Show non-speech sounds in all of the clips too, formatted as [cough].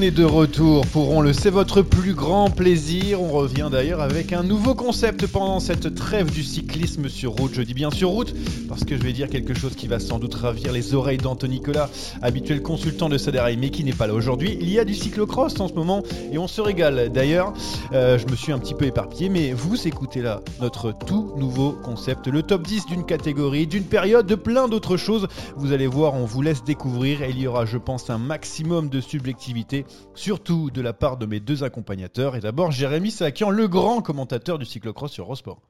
on est de retour pour On le sait, votre plus grand plaisir. On revient d'ailleurs avec un nouveau concept pendant cette trêve du cyclisme sur route. Je dis bien sur route parce que je vais dire quelque chose qui va sans doute ravir les oreilles d'Anthony Nicolas, habituel consultant de Saderail, mais qui n'est pas là aujourd'hui. Il y a du cyclocross en ce moment et on se régale. D'ailleurs, euh, je me suis un petit peu éparpillé, mais vous écoutez là notre tout nouveau concept, le top 10 d'une catégorie, d'une période, de plein d'autres choses. Vous allez voir, on vous laisse découvrir et il y aura, je pense, un maximum de subjectivité, surtout de la part de mes deux accompagnateurs. Et d'abord, Jérémy Sakian, le grand commentateur du cyclocross sur Eurosport.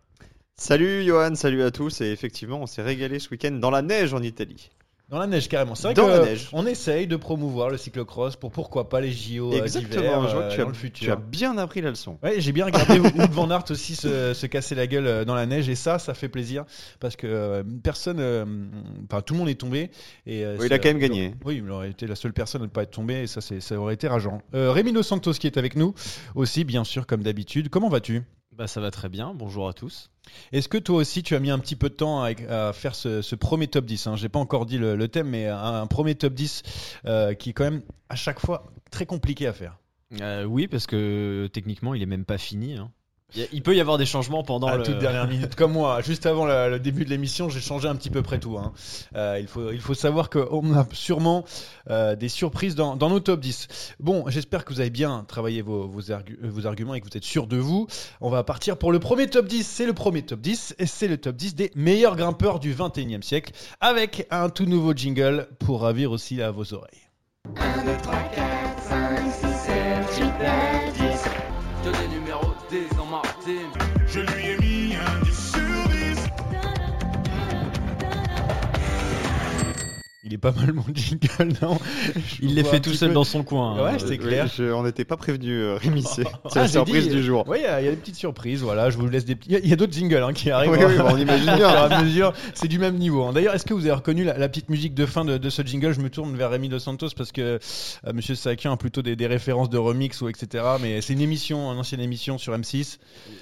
Salut Johan, salut à tous. Et effectivement, on s'est régalé ce week-end dans la neige en Italie. Dans la neige carrément. C'est vrai Dans que, la euh, neige. on essaye de promouvoir le cyclocross pour pourquoi pas les JO euh, Exactement, je vois euh, que tu dans as, le futur. tu as bien appris la leçon. Ouais, j'ai bien regardé [laughs] Wout van Aert aussi se, se casser la gueule euh, dans la neige et ça, ça fait plaisir parce que euh, personne, euh, enfin tout le monde est tombé et euh, Oui, il a quand même gagné. Oui, il aurait été la seule personne à ne pas être tombé et ça, c'est, ça aurait été rageant. Euh, Rémi Santos qui est avec nous aussi, bien sûr, comme d'habitude. Comment vas-tu? Bah ça va très bien, bonjour à tous. Est-ce que toi aussi tu as mis un petit peu de temps à, à faire ce, ce premier top 10 hein? J'ai pas encore dit le, le thème, mais un, un premier top 10 euh, qui est quand même à chaque fois très compliqué à faire. Euh, oui, parce que techniquement il est même pas fini. hein. Il peut y avoir des changements pendant à la le... toute dernière [laughs] minute, comme moi. Juste avant la, le début de l'émission, j'ai changé un petit peu près tout. Hein. Euh, il, faut, il faut savoir qu'on a sûrement euh, des surprises dans, dans, nos top 10. Bon, j'espère que vous avez bien travaillé vos, vos, argu euh, vos, arguments et que vous êtes sûr de vous. On va partir pour le premier top 10. C'est le premier top 10 et c'est le top 10 des meilleurs grimpeurs du 21e siècle avec un tout nouveau jingle pour ravir aussi à vos oreilles. 1, 2, 3, 4, 5, 6, 7, 8, 9, 10 cuisine. Il est pas mal mon jingle, non Je Il les fait tout seul peu- dans son coin. hein. Ouais, c'est Oui, clair. je- on n'était pas prévenu, euh, Rémi. C'est Ah, la surprise dit, du jour. Oui, il y, a il y a des petites surprises. Voilà, je vous laisse des. petits- Il y a, d'autres jingles hein, qui arrivent. Oui, oui, on imagine Au bien. fur et à mesure, c'est du même niveau. hein. D'ailleurs, est-ce que vous avez reconnu la, la petite musique de fin de, de ce jingle? Je me tourne vers Rémi Dos Santos parce que euh, Monsieur Sakian a plutôt des, des références de remix ou etc. Mais c'est une émission, une ancienne émission sur M6.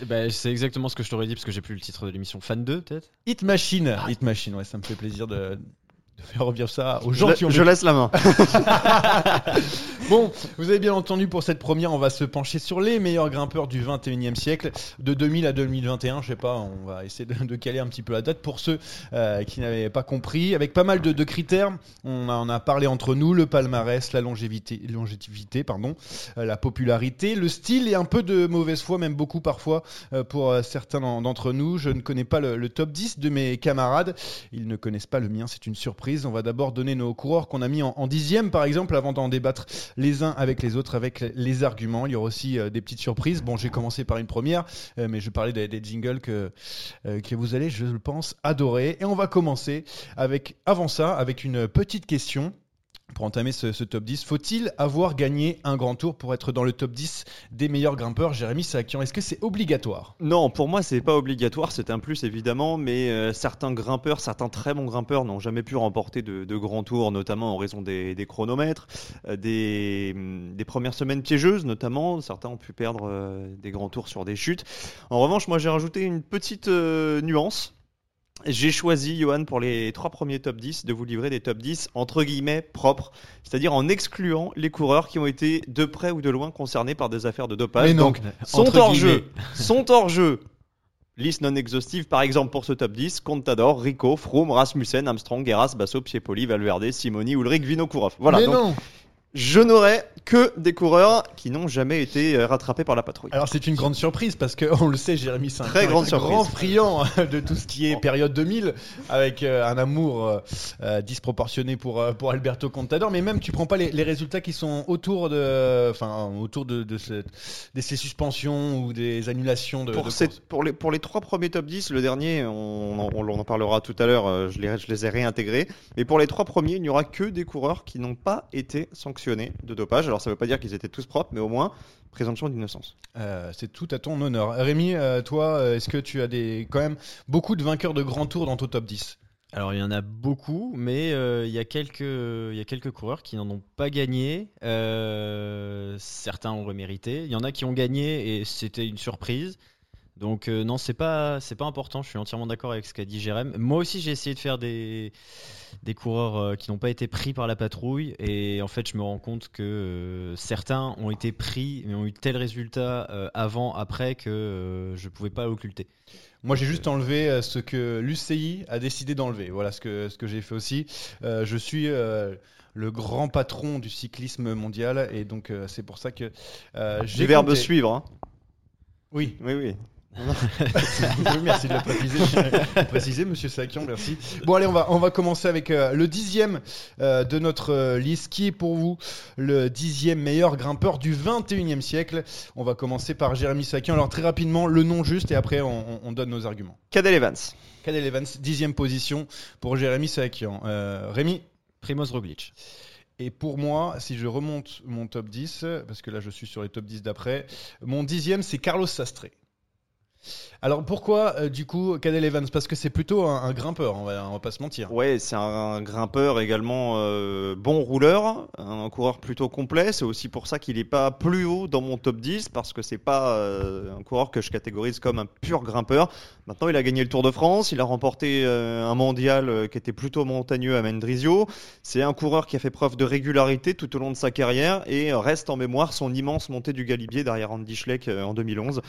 Bah, c'est exactement ce que je t'aurais dit parce que j'ai plus le titre de l'émission. Fan 2 peut-être? Hit Machine. Hit Machine, ouais, ça me fait plaisir de, de faire revivre ça aux gens Je, qui ont je laisse la main. [laughs] Bon, vous avez bien entendu pour cette première, on va se pencher sur les meilleurs grimpeurs du 21e siècle, de 2000 à 2021, je sais pas, on va essayer de, de caler un petit peu la date pour ceux euh, qui n'avaient pas compris, avec pas mal de, de critères. On a, on a parlé entre nous, le palmarès, la longévité, longévité pardon, euh, la popularité, le style et un peu de mauvaise foi, même beaucoup parfois euh, pour certains d'en- d'entre nous. Je ne connais pas le, le top 10 de mes camarades, ils ne connaissent pas le mien, c'est une surprise. On va d'abord donner nos coureurs qu'on a mis en, dixième, par exemple, avant d'en débattre les uns avec les autres, avec les arguments. Il y aura aussi euh, des petites surprises. Bon, j'ai commencé par une première, euh, mais je parlais des, des jingles que, euh, que vous allez, je le pense, adorer. Et on va commencer avec, avant ça, avec une petite question. Pour entamer ce, top 10. Faut-il avoir gagné un grand tour pour être dans le top 10 des meilleurs grimpeurs Jérémy Sakian, est-ce que c'est obligatoire? Non, pour moi, c'est pas obligatoire, c'est un plus évidemment, mais euh, certains grimpeurs, certains très bons grimpeurs n'ont jamais pu remporter de, grands tours, notamment en raison des, chronomètres, euh, des, hum, des premières semaines piégeuses, notamment. Certains ont pu perdre euh, des grands tours sur des chutes. En revanche, moi, j'ai rajouté une petite nuance. J'ai choisi, Johan, pour les trois premiers top 10, de vous livrer des top 10 entre guillemets propres, c'est-à-dire en excluant les coureurs qui ont été de près ou de loin concernés par des affaires de dopage. Mais non. Donc, sont hors jeu. Sont hors jeu. Liste non exhaustive, par exemple, pour ce top 10, Contador, Rico, Froome, Rasmussen, Armstrong, Geras, Basso, Piepoli, Valverde, Simoni, Ulrich, Vinokourov. Voilà. Mais donc, non je n'aurais que des coureurs qui n'ont jamais été euh, rattrapés par la patrouille. Alors c'est une grande surprise parce que on le sait, Jérémy c'est un, Très un grande grand friand [laughs] de tout ce qui est période 2000 avec euh, un amour euh, disproportionné pour pour Alberto Contador. Mais même tu prends pas les, les résultats qui sont autour de, enfin autour de, de, ce- de ces suspensions ou des annulations de. pour, de les, pour les trois premiers top 10, le dernier, on, en- on en parlera tout à l'heure, je les, je les ai réintégrés. Mais pour les trois premiers, il n'y aura que des coureurs qui n'ont pas été sanctionnés de dopage. Alors ça ne veut pas dire qu'ils étaient tous propres, mais au moins présomption d'innocence. Euh, c'est tout à ton honneur. Rémi, euh, toi, euh, est-ce que tu as des quand même beaucoup de vainqueurs de grands tours dans ton top 10 Alors il y en a beaucoup, mais euh, il y a quelques il y a quelques coureurs qui n'en ont pas gagné. Euh, certains ont remérité. Il y en a qui ont gagné et c'était une surprise. Donc euh, non, c'est pas c'est pas important. Je suis entièrement d'accord avec ce qu'a dit Jérém. Moi aussi, j'ai essayé de faire des des coureurs euh, qui n'ont pas été pris par la patrouille et en fait, je me rends compte que euh, certains ont été pris mais ont eu tel résultat euh, avant après que euh, je pouvais pas l'occulter. Moi, j'ai juste enlevé ce que l'UCI a décidé d'enlever. Voilà ce que, ce que j'ai fait aussi. Euh, je suis euh, le grand patron du cyclisme mondial et donc euh, c'est pour ça que euh, j'ai Du verbe compté. suivre. hein. Oui, Oui, oui. [laughs] Oui, merci de le [laughs] préciser, Monsieur Sakian, merci. Bon, allez, on va, on va commencer avec euh, le dixième euh, de notre euh, liste, qui est pour vous le dixième meilleur grimpeur du 21e siècle? On va commencer par Jérémy Sakian. Alors, très rapidement, le nom juste, et après, on, on- on donne nos arguments. Cadel Evans. Cadel Evans, dixième position pour Jérémy Sakian. Euh, Rémi? Primoz Roglic. et pour moi, si je remonte mon top 10, parce que là je suis sur les top 10 d'après, mon dixième c'est Carlos Sastre. Alors pourquoi euh, du coup Cadel Evans? Parce que c'est plutôt un, grimpeur, on va, pas se mentir. Ouais, c'est un grimpeur également euh, bon rouleur, un coureur plutôt complet. C'est aussi pour ça qu'il n'est pas plus haut dans mon top 10 parce que c'est pas euh, un coureur que je catégorise comme un pur grimpeur. Maintenant, il a gagné le Tour de France, il a remporté un mondial qui était plutôt montagneux à Mendrisio. C'est un coureur qui a fait preuve de régularité tout au long de sa carrière et reste en mémoire son immense montée du Galibier derrière Andy Schleck en 2011.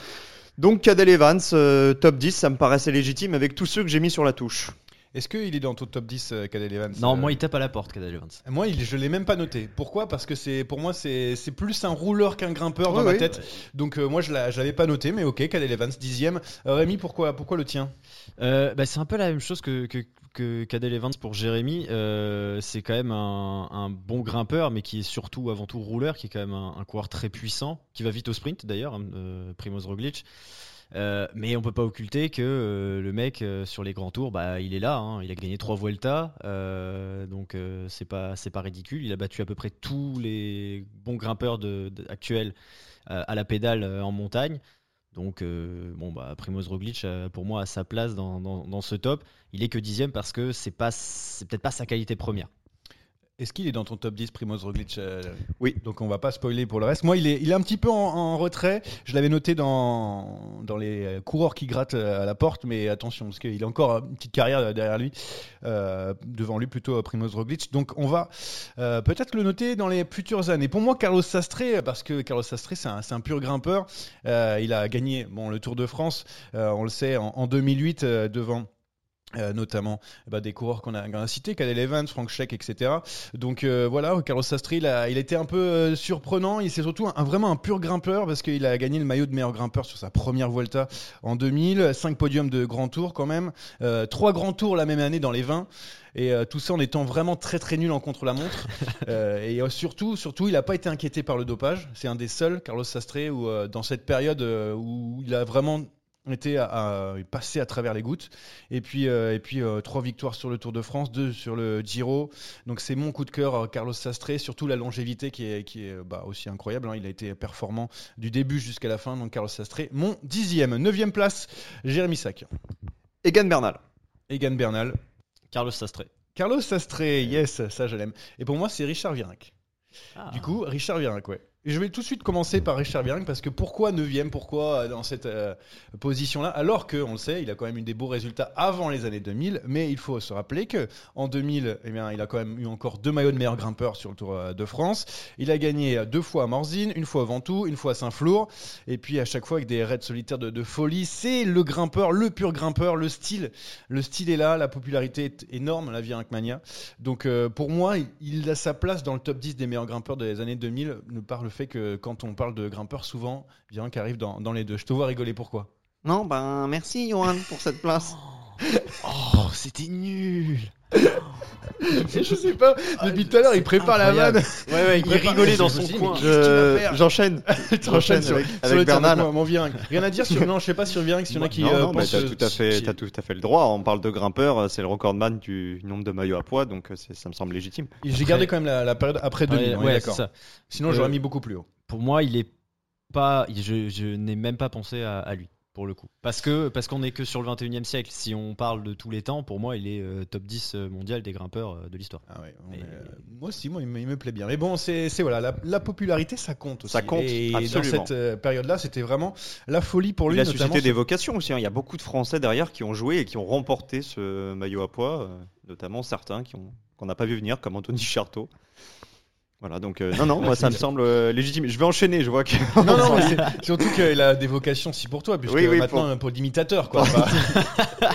Donc Cadel Evans, euh, top 10, ça me paraissait légitime avec tous ceux que j'ai mis sur la touche. Est-ce qu'il est dans ton top 10 euh, Cadel Evans Non, Euh, moi il tape à la porte, Cadel Evans. moi il, je l'ai même pas noté. Pourquoi? Parce que c'est pour moi c'est c'est plus un rouleur qu'un grimpeur dans Oui, ma oui. tête. Donc euh, moi je l'a- je l'avais pas noté, mais ok Cadel Evans dixième. Euh, Rémi pourquoi pourquoi le tien? Euh, bah, c'est un peu la même chose que, que, que Cadel Evans pour Jérémy. Euh, c'est quand même un, un bon grimpeur, mais qui est surtout avant tout rouleur, qui est quand même un, un coureur très puissant, qui va vite au sprint d'ailleurs, hein, euh, Primoz Roglic. Euh, mais on peut pas occulter que euh, le mec euh, sur les grands tours, bah, il est là. hein. il a gagné trois Vuelta, donc c'est pas c'est pas ridicule. Il a battu à peu près tous les bons grimpeurs de, actuels à la pédale en montagne. Donc bon bah Primoz Roglic pour moi a sa place dans, dans, dans ce top. Il est que dixième parce que c'est pas c'est peut-être pas sa qualité première. Est-ce qu'il est dans ton top 10 Primoz Roglic euh, Oui. Donc on va pas spoiler pour le reste. Moi, il est, il est un petit peu en, en retrait. Je l'avais noté dans, dans les euh, coureurs qui grattent euh, à la porte, mais attention, parce qu'il a encore une petite carrière derrière lui, euh, devant lui plutôt Primoz Roglic. Donc on va euh, peut-être le noter dans les futures années. Pour moi, Carlos Sastre, parce que Carlos Sastre, c'est un, pur grimpeur. Euh, il a gagné bon, le Tour de France, on le sait, en, en 2008 euh, devant. Euh, notamment bah, des coureurs qu'on a, qu'on a cités, Cadel Evans, Frank Scheck, etc. Donc euh, voilà, Carlos Sastre, il a, il été un peu euh, surprenant. Il c'est surtout un, un- vraiment un pur grimpeur parce qu'il a gagné le maillot de meilleur grimpeur sur sa première Vuelta en 2000, 5 podiums de grand tour quand même, euh, 3 grands tours la même année dans les 20. Et euh, tout ça en étant vraiment très très nul en contre-la-montre. [laughs] Euh, et euh, surtout, surtout, il n'a pas été inquiété par le dopage. C'est un des seuls, Carlos Sastre, où euh, dans cette période où il a vraiment était à, à- passé à travers les gouttes. Et puis, euh, et puis euh, trois victoires sur le Tour de France, deux sur le Giro. Donc c'est mon coup de cœur, euh, Carlos Sastre. Surtout la longévité qui est, qui est euh, bah, aussi incroyable. hein. Il a été performant du début jusqu'à la fin. Donc Carlos Sastre, mon dixième. Neuvième place, Jérémy Sac. Egan Bernal. Egan Bernal. Carlos Sastre. Carlos Sastre, yes, ça je l'aime. Et pour moi, c'est Richard Virenque. Ah. Du coup, Richard Virenque, ouais. Je vais tout de suite commencer par Richard Virenque parce que pourquoi 9 Pourquoi euh, dans cette euh, position-là Alors que, on le sait, il a quand même eu des beaux résultats avant les années 2000, mais il faut se rappeler que en 2000, eh bien, il a quand même eu encore deux maillots de meilleur grimpeur sur le Tour euh, de France. Il a gagné deux fois à Morzine, une fois à Ventoux, une fois à Saint-Flour, et puis à chaque fois avec des raids solitaires de, folie. C'est le grimpeur, le pur grimpeur, le style. Le style est là, la popularité est énorme, la Virenque Mania. Donc pour moi, il- a sa place dans le top 10 des meilleurs grimpeurs des années 2000, de par le fait que quand on parle de grimpeurs, souvent, Virenque arrive dans, dans les deux. Je te vois rigoler, pourquoi? Non, ben merci Johan pour cette place. Oh, c'était nul. Je sais pas, depuis tout à l'heure, il prépare la vanne. Ouais, ouais, il rigolait dans son coin. va Je- J'enchaîne. [laughs] Avec, avec moi, mon. Rien à dire sur, non, je sais pas sur Virenque, s'il y en a qui non, euh, non, pensent, t'as tout à fait, t'as tout à fait le droit. On parle de grimpeur, euh, c'est le recordman du nombre de maillots à poids, donc euh, ça me semble légitime. J'ai gardé quand même la, la période après 2000, Ouais, ouais, d'accord. c'est ça. Sinon, j'aurais Euh, mis beaucoup plus haut. Pour moi, il est pas. Je, je n'ai même pas pensé à, à lui pour le coup. Parce que parce qu'on est que sur le 21e siècle. Si on parle de tous les temps, pour moi, il est euh, top 10 mondial des grimpeurs euh, de l'histoire. Ah ouais, Mais- euh, moi aussi, moi, il me, il me plaît bien. Mais bon, c'est voilà, la, la popularité, ça compte aussi. Ça compte, Et dans absolument. cette euh, période-là, c'était vraiment la folie pour lui. Il a notamment suscité des vocations aussi. hein. Il y a beaucoup de Français derrière qui ont joué et qui ont remporté ce maillot à poids, euh, notamment certains qui ont qu'on n'a pas vu venir, comme Anthony Charteau. Voilà, donc euh, non, non, moi ça me [laughs] semble euh, légitime. Je vais enchaîner, je vois que. Non, non, [laughs] mais c'est- surtout qu'il a des vocations aussi pour toi, puisque Oui, oui, maintenant, pour, l'imitateur, quoi. Bah,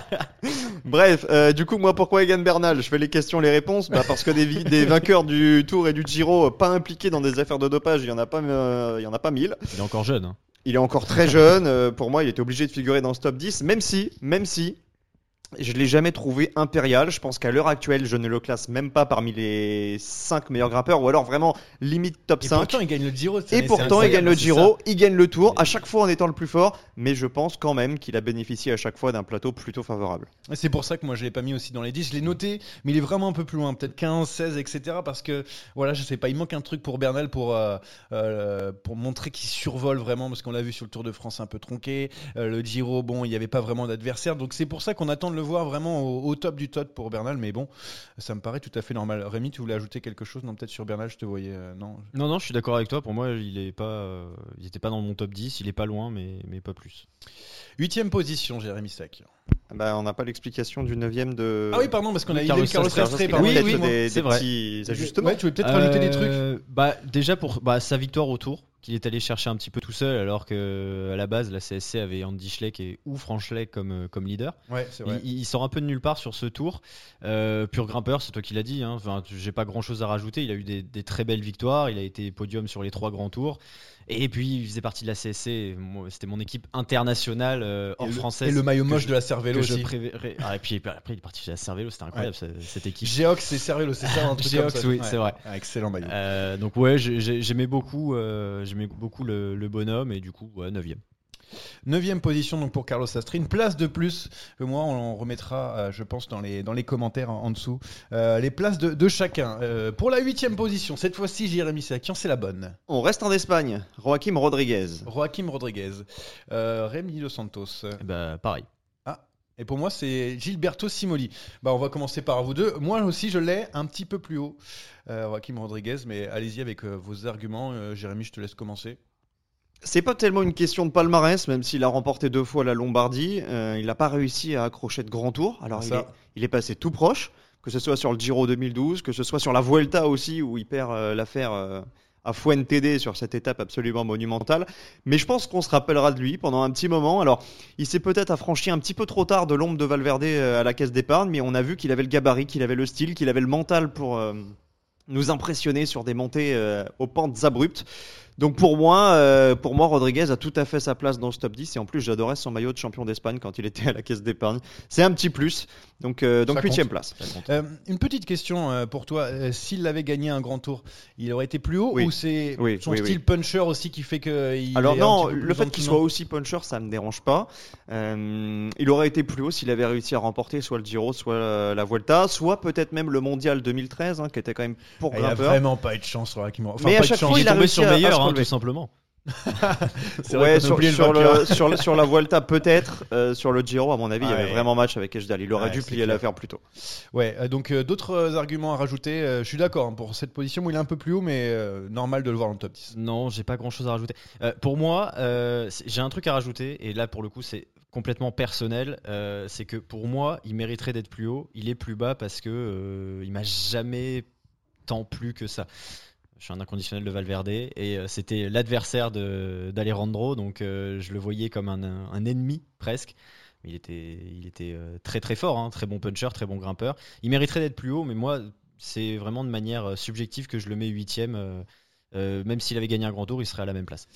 [laughs] Bref, euh, du coup, moi, pourquoi Egan Bernal? Je fais les questions, les réponses. Bah, parce que des vainqueurs du Tour et du Giro euh, pas impliqués dans des affaires de dopage, il y en a pas, euh, il y en a pas mille. Il est encore jeune. hein. Il est encore très jeune. euh, pour moi, il était obligé de figurer dans ce top 10, même si, même si, je l'ai jamais trouvé impérial. Je pense qu'à l'heure actuelle, je ne le classe même pas parmi les 5 meilleurs grimpeurs, ou alors vraiment limite top et 5. pourtant, il gagne le Giro. Et pourtant, il gagne le Giro, il gagne le Tour, à chaque fois en étant le plus fort. Mais je pense quand même qu'il a bénéficié à chaque fois d'un plateau plutôt favorable. Et C'est pour ça que moi je l'ai pas mis aussi dans les 10. Je l'ai noté, mais il est vraiment un peu plus loin, peut-être 15, 16, etc. Parce que voilà, je sais pas, il manque un truc pour Bernal pour, euh, euh, pour montrer qu'il survole vraiment, parce qu'on l'a vu sur le Tour de France un peu tronqué. Euh, le Giro, bon, il n'y avait pas vraiment d'adversaire. Donc c'est pour ça qu'on attend le voir vraiment au, au top du top pour Bernal. Mais bon, ça me paraît tout à fait normal. Rémi, tu voulais ajouter quelque chose? Non, peut-être sur Bernal, je te voyais. euh, non? Non, non, je suis d'accord avec toi. Pour moi, il est pas, euh, il était pas dans mon top 10. Il est pas loin, mais, mais pas plus. Huitième position, Jérémy Sac. Bah, on n'a pas l'explication du 9 de. Ah oui, pardon, parce qu'on a Oui, eu Carlos pardon. peut-être oui, des, c'est des vrai. petits ajustements. Ouais, tu veux peut-être rajouter des trucs? Euh, Bah déjà pour bah, sa victoire au Tour qu'il est allé chercher un petit peu tout seul alors que à la base la CSC avait Andy Schleck et ou Frank Schleck comme euh, comme leader. Ouais, c'est vrai. Il, il sort un peu de nulle part sur ce tour. Euh, pur grimpeur, c'est toi qui l'as dit. Hein. Enfin, j'ai pas grand chose à rajouter. Il a eu des, des très belles victoires. Il a été podium sur les trois grands tours. Et puis il faisait partie de la CSC. C'était mon équipe internationale euh, hors Et le- française. Et le maillot moche je- de la je aussi. Ah, et puis après il est parti chez la Cervélo. C'était incroyable ce- cette équipe. Geox et Cervélo, c'est ça un [laughs] truc Geox, comme ça. oui, c'est vrai. Ah, excellent maillot. Euh, donc ouais, j'ai- j'ai- j'aimais beaucoup, euh, j'aimais beaucoup le, le bonhomme et du coup, ouais, 9 Neuvième position donc pour Carlos Sastre, une place de plus que moi on remettra, euh, je pense, dans les, dans les commentaires en, en dessous. Euh, les places de, de chacun. Euh, pour la huitième position, cette fois-ci Jérémy Sakian, c'est la bonne. On reste en Espagne. Joaquim Rodriguez. Joaquim Rodriguez, euh, Rémi Dos Santos. Bah pareil. Et pour moi, c'est Gilberto Simoli. Bah, on va commencer par vous deux. Moi aussi, je l'ai un petit peu plus haut, euh, Joaquim Rodriguez, mais allez-y avec euh, vos arguments. Euh, Jérémy, je te laisse commencer. C'est pas tellement une question de palmarès, même s'il a remporté deux fois la Lombardie. euh, il n'a pas réussi à accrocher de grands tours. Alors il est, il est passé tout proche, que ce soit sur le Giro 2012, que ce soit sur la Vuelta aussi, où il perd euh, l'affaire euh, à Fuentede sur cette étape absolument monumentale. Mais je pense qu'on se rappellera de lui pendant un petit moment. Alors, il s'est peut-être affranchi un petit peu trop tard de l'ombre de Valverde euh, à la caisse d'épargne, mais on a vu qu'il avait le gabarit, qu'il avait le style, qu'il avait le mental pour nous impressionner sur des montées aux pentes abruptes. Donc pour moi, euh, pour moi, Rodriguez a tout à fait sa place dans ce top 10 et en plus j'adorais son maillot de champion d'Espagne quand il était à la caisse d'épargne. C'est un petit plus. Donc euh, donc place. Euh, une petite question euh, pour toi. S'il avait gagné un grand tour, il aurait été plus haut Oui. ou c'est Oui, son oui, style puncher aussi qui fait que il Alors non, le fait qu'il soit aussi puncher, ça me dérange pas. Il aurait été plus haut s'il avait réussi à remporter soit le Giro, soit la, Vuelta, soit peut-être même le Mondial 2013, hein, qui était quand même pour Ah, Il a vraiment pas eu de chance la Kimura. Enfin, Mais pas à de chaque chance. fois, il il a tombé réussi sur meilleur, se hein, tout simplement. [laughs] C'est vrai Ouais, sur, sur, le, sur, la Vuelta peut-être, euh, sur le Giro à mon avis il y avait ouais. vraiment match avec Ejdal. Il aurait Ouais, dû plier l'affaire plus tôt. Ouais, euh, donc euh, d'autres arguments à rajouter. euh, je suis d'accord hein, pour cette position où il est un peu plus haut, mais euh, normal de le voir dans le top 10. Non, j'ai pas grand chose à rajouter. Euh, pour moi, euh, j'ai un truc à rajouter, et là pour le coup c'est complètement personnel. euh, c'est que pour moi, il mériterait d'être plus haut. Il est plus bas parce que euh, il m'a jamais tant plu que ça. Je suis un inconditionnel de Valverde et euh, c'était l'adversaire d'Alejandro, donc euh, je le voyais comme un, un ennemi presque. Il était, il était euh, très très fort, hein, très bon puncher, très bon grimpeur. Il mériterait d'être plus haut, mais moi, c'est vraiment de manière subjective que je le mets huitième. même s'il avait gagné un grand tour, il serait à la même place.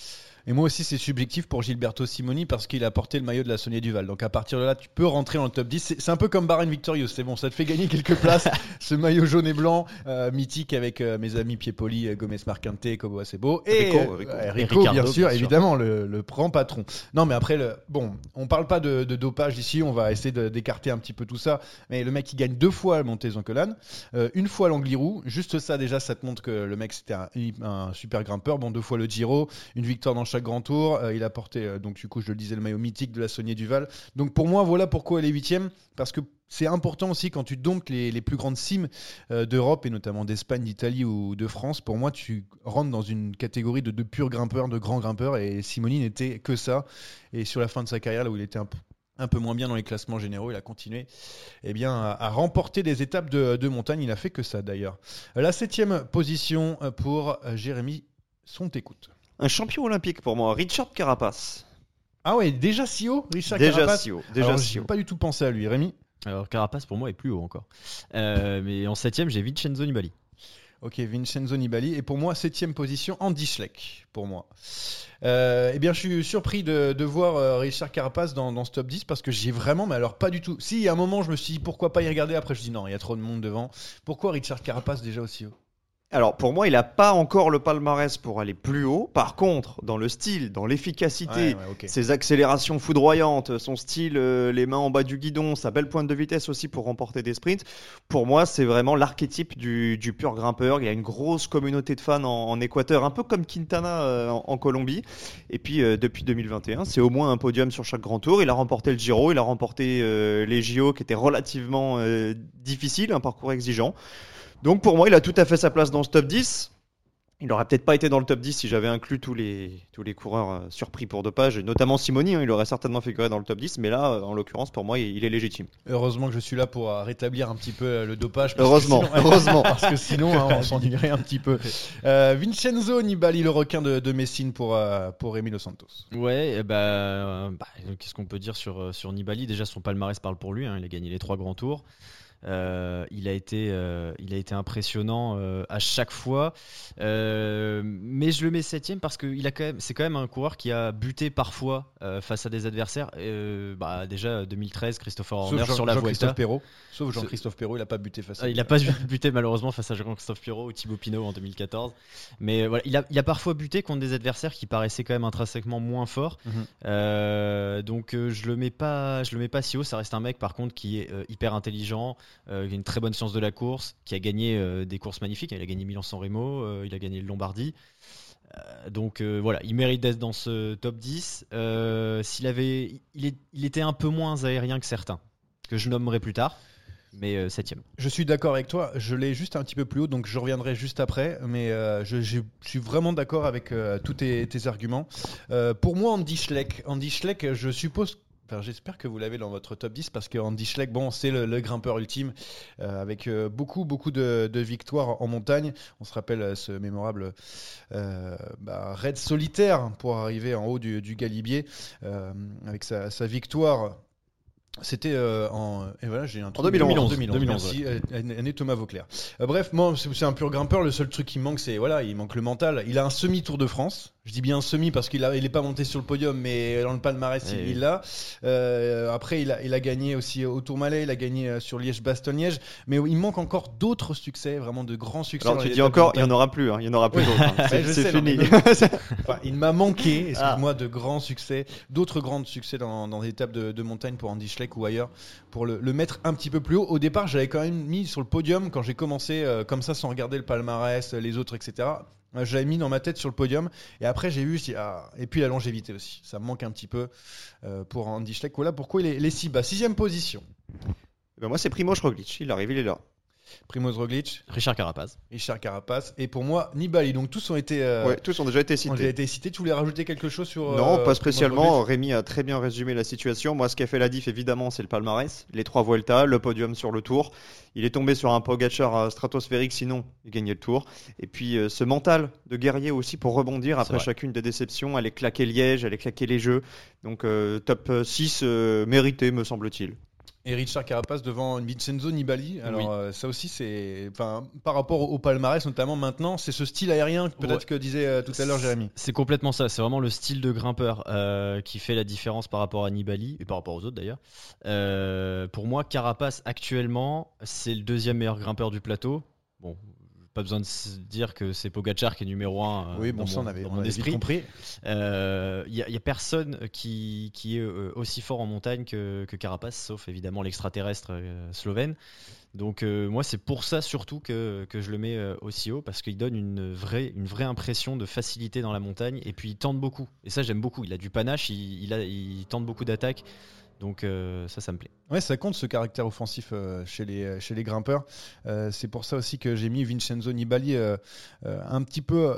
Et moi aussi, c'est subjectif pour Gilberto Simoni parce qu'il a porté le maillot de la Saunier Duval. Donc à partir de là, tu peux rentrer dans le top 10. C'est un peu comme Bahrain Victorious. C'est bon, ça te fait gagner quelques places. [laughs] Ce maillot jaune et blanc, euh, mythique avec euh, mes amis Piepoli, euh, Gomez Marquinte, Kobo Acebo. Et Rico, euh, Rico. Et Rico, Ricardo, bien sûr, bien sûr. évidemment, le, le grand patron. Non, mais après, le, bon, on parle pas de, de dopage ici. On va essayer d'écarter un petit peu tout ça. Mais le mec, il gagne deux fois le Montez Zoncolan, euh, une fois l'Angliru. Juste ça, déjà, ça te montre que le mec, c'était un, un super grimpeur. Bon, deux fois le Giro, une victoire dans chaque grand tour. Euh, il a porté, euh, donc du coup, je le disais, le maillot mythique de la Saunier Duval. Donc pour moi, voilà pourquoi elle est huitième. Parce que c'est important aussi quand tu domptes les, plus grandes cimes euh, d'Europe et notamment d'Espagne, d'Italie ou de France. Pour moi, tu rentres dans une catégorie de, de purs grimpeurs, de grands grimpeurs. Et Simoni n'était que ça. Et sur la fin de sa carrière, là où il était un peu moins bien dans les classements généraux, il a continué eh bien, à, remporter des étapes de, de montagne. Il a fait que ça d'ailleurs. La septième position pour Jérémy Sont écoute. Un champion olympique pour moi, Richard Carapace. Ah ouais, déjà si haut, Richard Déjà Carapace si haut. Déjà Alors, si j'ai haut. pas du tout pensé à lui, Rémi. Alors Carapace pour moi est plus haut encore. Euh, mais en septième, j'ai Vincenzo Nibali. Ok, Vincenzo Nibali. Et pour moi, septième position, Andy Schleck, pour moi. Euh, eh bien, je suis surpris de, de voir euh, Richard Carapace dans, dans ce top 10 parce que j'ai vraiment, mais alors pas du tout. Si, à un moment, je me suis dit pourquoi pas y regarder? Après, je me suis dit non, il y a trop de monde devant. Pourquoi Richard Carapace déjà aussi haut? Alors pour moi, il n'a pas encore le palmarès pour aller plus haut. Par contre, dans le style, dans l'efficacité, Ouais, ouais, ok. ses accélérations foudroyantes, son style, euh, les mains en bas du guidon, sa belle pointe de vitesse aussi pour remporter des sprints. Pour moi, c'est vraiment l'archétype du, du pur grimpeur. Il y a une grosse communauté de fans en, en Équateur, un peu comme Quintana euh, en, en Colombie. Et puis euh, depuis 2021, c'est au moins un podium sur chaque grand tour. Il a remporté le Giro, il a remporté les JO qui étaient relativement difficiles, un parcours exigeant. Donc pour moi, il a tout à fait sa place dans ce top 10. Il n'aurait peut-être pas été dans le top 10 si j'avais inclus tous les, tous les coureurs euh, surpris pour dopage, et notamment Simoni, hein, il aurait certainement figuré dans le top 10, mais là, euh, en l'occurrence, pour moi, il, il est légitime. Heureusement que je suis là pour euh, rétablir un petit peu le dopage. parce que Heureusement, sinon- [laughs] heureusement. parce que sinon, hein, on s'ennuierait un petit peu. [laughs] Euh, Vincenzo Nibali, le requin de, de Messine pour, euh, pour Dos Santos. Ouais, eh ben, euh, bah, qu'est-ce qu'on peut dire sur, sur Nibali? Déjà, son palmarès parle pour lui. hein, il a gagné les trois grands tours. Euh, il, a été, euh, il a été impressionnant euh, à chaque fois. Mais je le mets septième parce que c'est quand même un coureur qui a buté parfois face à des adversaires. Bah, déjà 2013, Christopher Horner Jean- sur la Vuelta. Perrault. Sauf Jean-Christophe Perrault, il a pas buté face à Ah, il a pas [laughs] buté malheureusement face à Jean-Christophe Pirot ou Thibaut Pinot en 2014. Mais voilà, il a, il a parfois buté contre des adversaires qui paraissaient quand même intrinsèquement moins forts. Mhm. Donc je le mets pas, je le mets pas si haut. Ça reste un mec par contre qui est hyper intelligent, euh, qui a une très bonne science de la course, qui a gagné euh, des courses magnifiques. Il a gagné Milan-San Remo, euh, il a gagné le Lombardie. Euh, donc voilà, il mérite d'être dans ce top 10. Euh, S'il avait, il, est- il était un peu moins aérien que certains, que je nommerai plus tard, mais septième. Je suis d'accord avec toi. Je l'ai juste un petit peu plus haut, donc je reviendrai juste après. Mais je, suis vraiment d'accord avec tous tes, tes arguments. Pour moi, Andy Schleck, Andy Schleck, je suppose. Enfin, J'espère que vous l'avez dans votre top 10 parce que Andy Schleck, bon, c'est le, le grimpeur ultime euh, avec euh, beaucoup, beaucoup de, de victoires en montagne. On se rappelle euh, ce mémorable euh, bah, raid solitaire pour arriver en haut du, du Galibier avec sa, sa victoire C'était euh, en et voilà j'ai un trou. 2011. 2011, merci année Thomas Vauclair. Euh, bref moi c'est un pur grimpeur le seul truc qui manque c'est voilà il manque le mental il a un semi Tour de France je dis bien semi parce qu'il a il est pas monté sur le podium mais dans le palmarès Oui, il oui. l'a Euh, après il a il a gagné aussi au Tourmalet il a gagné euh, sur Liège Bastogne Liège mais il manque encore d'autres succès vraiment de grands succès Alors tu dis encore, il y en aura plus, hein, il y en aura plus d'autres. hein. [laughs] C'est non, fini. mais- [laughs] Enfin, il m'a manqué, excuse-moi, de grands succès, d'autres grands succès dans, dans des étapes de, de montagne pour Andy Schleck ou ailleurs, pour le, mettre un petit peu plus haut. Au départ, j'avais quand même mis sur le podium quand j'ai commencé euh, comme ça sans regarder le palmarès, les autres, etc. Euh, J'avais mis dans ma tête sur le podium et après j'ai vu ah, et puis la longévité aussi ça me manque un petit peu euh, pour Andy Schleck voilà pourquoi il est, si bas sixième position Ben, moi c'est Primoz Roglic, il arrive, il est là. Primoz Roglic Richard Carapaz. Richard Carapace et pour moi Nibali donc tous ont été euh, Ouais, tous ont déjà été ont déjà cités. été cités tu voulais rajouter quelque chose sur Non, euh, pas spécialement. Rémi a très bien résumé la situation. Moi, ce qui a fait la diff, évidemment, c'est le palmarès. Les trois Vuelta, le podium sur le tour. Il est tombé sur un Pogacar euh, stratosphérique, sinon il gagnait le tour. Et puis euh, ce mental de guerrier aussi pour rebondir après chacune des déceptions. Aller claquer Liège, aller claquer les jeux. Donc euh, top 6 euh, mérité, me semble-t-il. Et Richard Carapace devant Vincenzo Nibali. Alors Oui. euh, ça aussi c'est, enfin par rapport au, au palmarès notamment maintenant, c'est ce style aérien peut-être Ouais. que disait euh, tout à l'heure Jérémy. C'est complètement ça, c'est vraiment le style de grimpeur euh, qui fait la différence par rapport à Nibali et par rapport aux autres d'ailleurs. Pour moi, Carapace actuellement, c'est le deuxième meilleur grimpeur du plateau. Bon, pas besoin de dire que c'est Pogacar qui est numéro 1 oui bon ça on avait, dans on mon avait esprit. compris. Il n'y a, personne qui, qui est euh, aussi fort en montagne que, que Carapace, sauf évidemment l'extraterrestre euh, slovène. Donc euh, moi c'est pour ça surtout que, que je le mets euh, aussi haut, parce qu'il donne une vraie, une vraie impression de facilité dans la montagne, et puis il tente beaucoup. Et ça j'aime beaucoup, il a du panache, il, il a, il tente beaucoup d'attaques, donc euh, ça ça me plaît. Ouais, ça compte ce caractère offensif euh, chez, les, chez les grimpeurs. Euh, c'est pour ça aussi que j'ai mis Vincenzo Nibali un petit peu,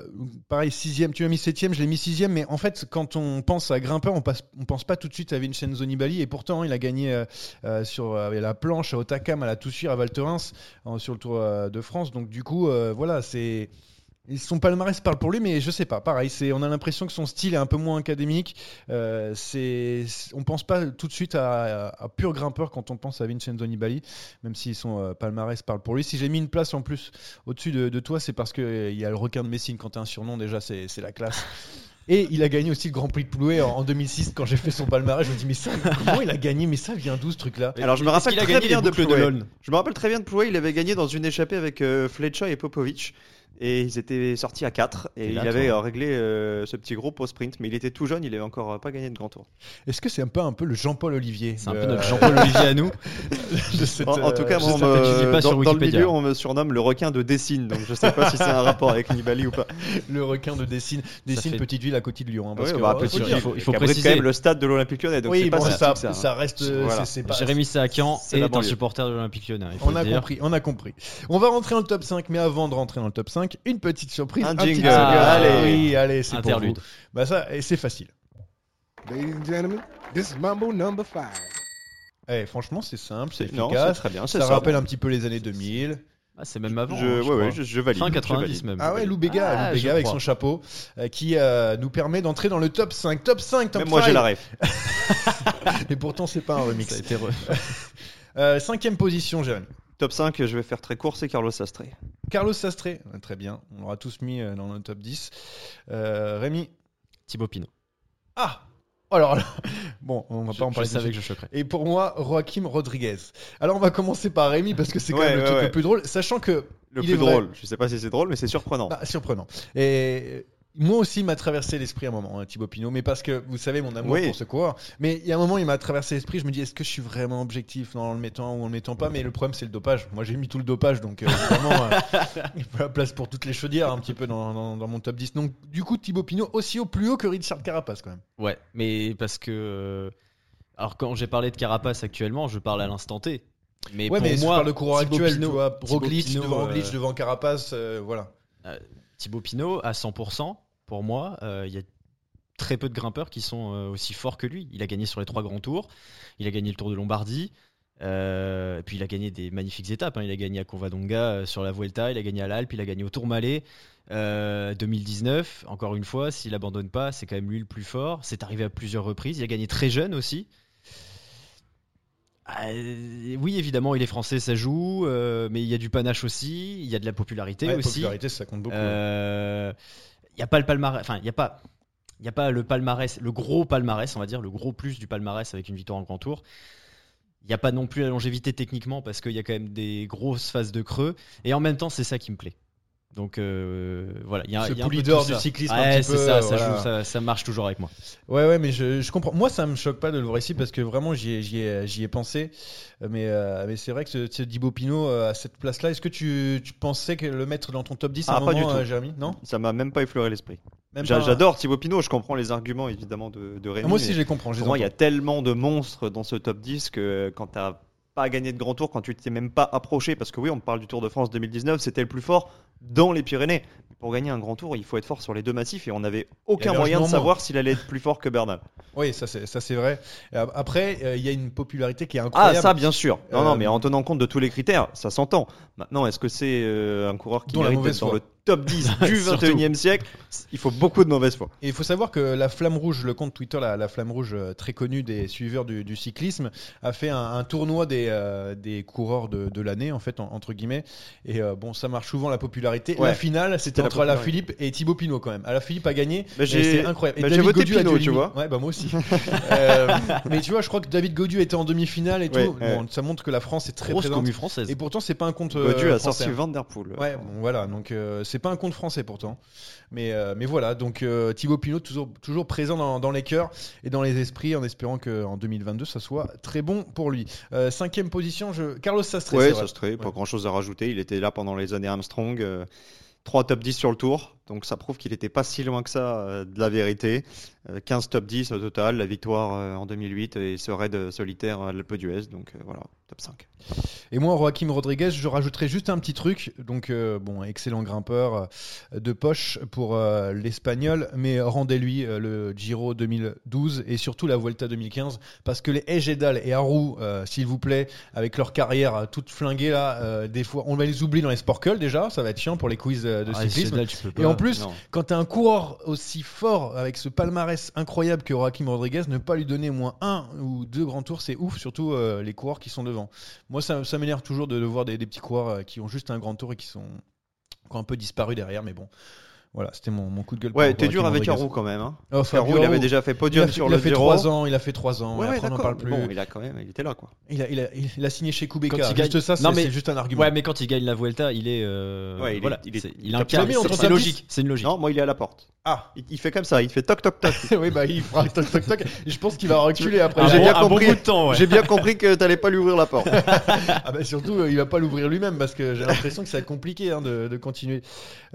pareil, sixième. Tu m'as mis septième, je l'ai mis sixième. Mais en fait, quand on pense à grimpeur, on passe, on pense pas tout de suite à Vincenzo Nibali. Et pourtant, il a gagné sur la planche à Otakam, à la Toussure, à Val Thorens, sur le Tour de France. Donc du coup, voilà, c'est et son palmarès parle pour lui, mais je sais pas. Pareil, c'est, on a l'impression que son style est un peu moins académique. Euh, c'est, on pense pas tout de suite à, à- à pur grimpeur quand on pense à Vincenzo Nibali, même si son euh, palmarès parle pour lui. Si j'ai mis une place en plus au-dessus de, de toi, c'est parce qu'il y a le requin de Messine. Quand tu un surnom, déjà, c'est, c'est la classe. [laughs] Et il a gagné aussi le Grand Prix de Ploué en, en 2006 quand j'ai fait son palmarès. Je me dis, mais ça, comment il a gagné? Mais ça vient d'où ce truc-là? Alors je me rappelle très bien de l'Aulne Je me rappelle très bien de Plouay, il avait gagné dans une échappée avec euh, Fletcher et Popovic. Et ils étaient sortis à 4 et T'es il avait toi. euh, réglé euh, ce petit groupe au sprint, mais il était tout jeune, il avait encore euh, pas gagné de grand tour. Est-ce que c'est un peu, un peu le Jean-Paul Olivier C'est un peu notre Jean-Paul Olivier à nous. [laughs] cette, En, en tout cas, moi, on pas, me- pas sur dans, dans le Wikipédia. milieu, on me surnomme le requin de Dessine, donc je sais pas si c'est un rapport avec Nibali ou pas. [laughs] le requin de Dessine. Dessine, fait- petite ville à côté de Lyon. hein, parce Ouais, que, bah, petit, faut il faut- il faut préciser. quand même le stade de l'Olympique Lyonnais, donc oui, bon, ça, reste. Jérémy Saakian est un supporter de l'Olympique Lyonnais. a compris, on a compris. On va rentrer dans le top 5, mais avant de rentrer dans le top 5, une petite surprise. Un petit jingle. jingle. Allez. oui, allez, c'est pour vous. Bah ça, et c'est facile. Ladies and gentlemen, this is Mambo number five. Eh, franchement, c'est simple, c'est efficace. très bien, ça ça. rappelle un petit peu les années 2000. Ah, c'est même avant. Je, hein, je ouais, crois. ouais, je, je valide. Fin je 90 valide. même. Ah ouais, Lou Béga, Ah, Lou Béga avec crois. son chapeau, euh, qui euh, nous permet d'entrer dans le top 5. Top 5, top Même moi, j'ai 5. la ref. [laughs] Et pourtant, c'est pas un remix. Ça a été re- [laughs] Euh, cinquième position, Jérémy. Top 5, je vais faire très court, c'est Carlos Sastré. Carlos Sastré, Ouais, très bien. On l'aura tous mis euh, dans le top 10. Euh, Rémi? Thibaut Pinot. Ah Alors là, [laughs] bon, on va Je, pas en je parler. savais dessus. que je choquerais. Et pour moi, Joaquim Rodriguez. Alors on va commencer par Rémi parce que c'est quand Ouais, même le ouais, truc ouais. le plus drôle, sachant que Le Il plus est drôle. Je sais pas si c'est drôle, mais c'est surprenant. bah, surprenant. Et moi aussi, il m'a traversé l'esprit à un moment, hein, Thibaut Pinot, mais parce que vous savez mon amour Oui. pour ce coureur. Mais il y a un moment, il m'a traversé l'esprit. Je me dis, est-ce que je suis vraiment objectif en le mettant ou en le mettant pas? Mais le problème, c'est le dopage. Moi, j'ai mis tout le dopage, donc euh, évidemment, euh, [laughs] il faut la place pour toutes les chaudières un petit peu dans, dans- dans mon top 10. Donc, du coup, Thibaut Pinot aussi au plus haut que Richard Carapace quand même. Ouais, mais parce que. euh, Alors, quand j'ai parlé de Carapace actuellement, je parle à l'instant T. Mais ouais, pour mais moi, le coureur Thibaut actuel, Pinot- tu vois, Roglic Pinot, devant Roglic, euh, devant Carapace, euh, voilà. Thibaut Pinot à 100%, pour moi, euh, il y a très peu de grimpeurs qui sont euh, aussi forts que lui. Il a gagné sur les trois grands tours, il a gagné le Tour de Lombardie, euh, puis il a gagné des magnifiques étapes. hein. Il a gagné à Covadonga sur la Vuelta, il a gagné à l'Alpe, il a gagné au Tourmalet. Euh, 2019, encore une fois, s'il abandonne pas, c'est quand même lui le plus fort. C'est arrivé à plusieurs reprises. Il a gagné très jeune aussi. Ah, oui, évidemment, il est français, ça joue, euh, mais il y a du panache aussi, il y a de la popularité Ouais, aussi. popularité, ça compte beaucoup. Euh, Il n'y a pas le palmarès, enfin, il n'y a pas. Il n'y a pas le palmarès, le gros palmarès, on va dire, le gros plus du palmarès avec une victoire en grand tour. Il n'y a pas non plus la longévité techniquement parce qu'il y a quand même des grosses phases de creux. Et en même temps, c'est ça qui me plaît. Donc euh, voilà, il y a, Ce il y a un peu tout du cyclisme un Ouais, petit c'est peu, ça, ça, voilà. joue, ça, ça marche toujours avec moi. Ouais, ouais, mais je, je comprends. Moi, ça me choque pas de le voir ici parce que vraiment, j'y ai, pensé. Mais, euh, mais c'est vrai que ce, Pinot euh, à cette place-là, est-ce que tu, tu pensais que le mettre dans ton top 10 à Ah, un pas moment, du tout. euh, Jérémy? Non? Ça m'a même pas effleuré l'esprit. Pas- J'adore Thibaut Pinot, je comprends les arguments évidemment de, de Rémi. Ah, moi aussi, je les comprends. Pour moi, il y a tellement de monstres dans ce top 10 que quand t'as pas gagné de grand tour, quand tu t'es même pas approché, parce que oui, on parle du Tour de France 2019, c'était le plus fort dans les Pyrénées. Pour gagner un grand tour, il faut être fort sur les deux massifs et on n'avait aucun moyen de savoir s'il allait être plus fort que Bernal. Oui, ça c'est vrai. Ap- Après, euh, il y a une popularité qui est Ah, incroyable. ça, bien sûr. Non, Euh, non, mais en tenant compte de tous les critères, ça s'entend. Maintenant, est-ce que c'est euh, un coureur qui Dont la mérite mauvaise d'être dans foi. le top 10 [laughs] du Surtout. 21e siècle Il faut beaucoup de mauvaise foi. Et il faut savoir que la Flamme Rouge, le compte Twitter, la, la Flamme Rouge euh, très connu des suiveurs du, du cyclisme, a fait un, un tournoi des, euh, des coureurs de, de l'année, en fait, en- entre guillemets. Et euh, bon, ça marche souvent la popularité. Ouais. La finale, c'était entre Alain. Philippe et Thibaut Pinot quand même. Alain Philippe a gagné. Bah, j'ai- c'est incroyable. Et bah, j'ai David voté Gaudu a Pinot, tu vois. Ouais, bah moi aussi. [laughs] Euh, mais tu vois, je crois que David Gaudu était en demi-finale et tout. Ouais, Bon, ouais. ça montre que la France est très Grosse présente. française. Et pourtant, c'est pas un compte. euh, Gaudu a sorti hein. Van Der Poel. Ouais, bon, voilà, donc euh, c'est pas un compte français pourtant. Mais, euh, mais voilà, donc euh, Thibaut Pinot toujours, toujours présent dans, dans les cœurs et dans les esprits en espérant qu'en 2022 ça soit très bon pour lui. Euh, cinquième position, je... Carlos ça se traite, pas Ouais. grand chose à rajouter. Il était là pendant les années Armstrong. euh, Trois top 10 sur le tour, donc ça prouve qu'il n'était pas si loin que ça euh, de la vérité. Euh, 15 top 10 au total, la victoire euh, en 2008 et ce raid solitaire à l'Alpe d'Huez, donc euh, voilà, top 5. Et moi, Joaquim Rodriguez, je rajouterai juste un petit truc. Donc, euh, bon, excellent grimpeur euh, de poche pour euh, l'Espagnol, mais rendez-lui euh, le Giro 2012 et surtout la Vuelta 2015, parce que les Ejedal et Haru, euh, s'il vous plaît, avec leur carrière euh, toute flinguée là, euh, des fois, on va les oublier dans les sportculs déjà, ça va être chiant pour les quiz euh, de Ah, cyclisme. Cédal, tu peux Et en plus, non. quand tu as un coureur aussi fort avec ce palmarès incroyable que Joaquim Rodriguez, ne pas lui donner au moins un ou deux grands tours, c'est ouf, surtout euh, les coureurs qui sont devant. Moi, ça, ça m'énerve toujours de, de voir des, des petits coureurs euh, qui ont juste un grand tour et qui sont ont un peu disparu derrière, mais bon. Voilà, c'était mon, mon coup de gueule. Ouais, t'es dur avec. Haru quand même. Hein. Oh, il avait déjà fait il podium sur il le a fait Giro. 3 ans, il a fait 3 ans, Ouais, après on n'en parle plus. Bon, il a quand même, il était là quoi. il, a, il, a, il a signé chez Kubeka, Quand il juste gagne- ça, c'est Non, mais- c'est juste un argument. Ouais, mais quand il gagne la Vuelta, il est. euh, Ouais, il est- voilà, il est- il il tape incarne. C'est top c'est 10. logique. C'est une logique. Non, moi il est à la porte. Ah Il, il fait comme ça, il fait toc toc toc. [laughs] Oui, bah il fera toc toc toc, je pense qu'il va reculer après. J'ai bon- bien bon compris. bout de temps, ouais. J'ai bien compris que t'allais pas lui ouvrir la porte. [laughs] Ah bah surtout, euh, il va pas l'ouvrir lui-même parce que j'ai l'impression que ça va être compliqué hein, de, de continuer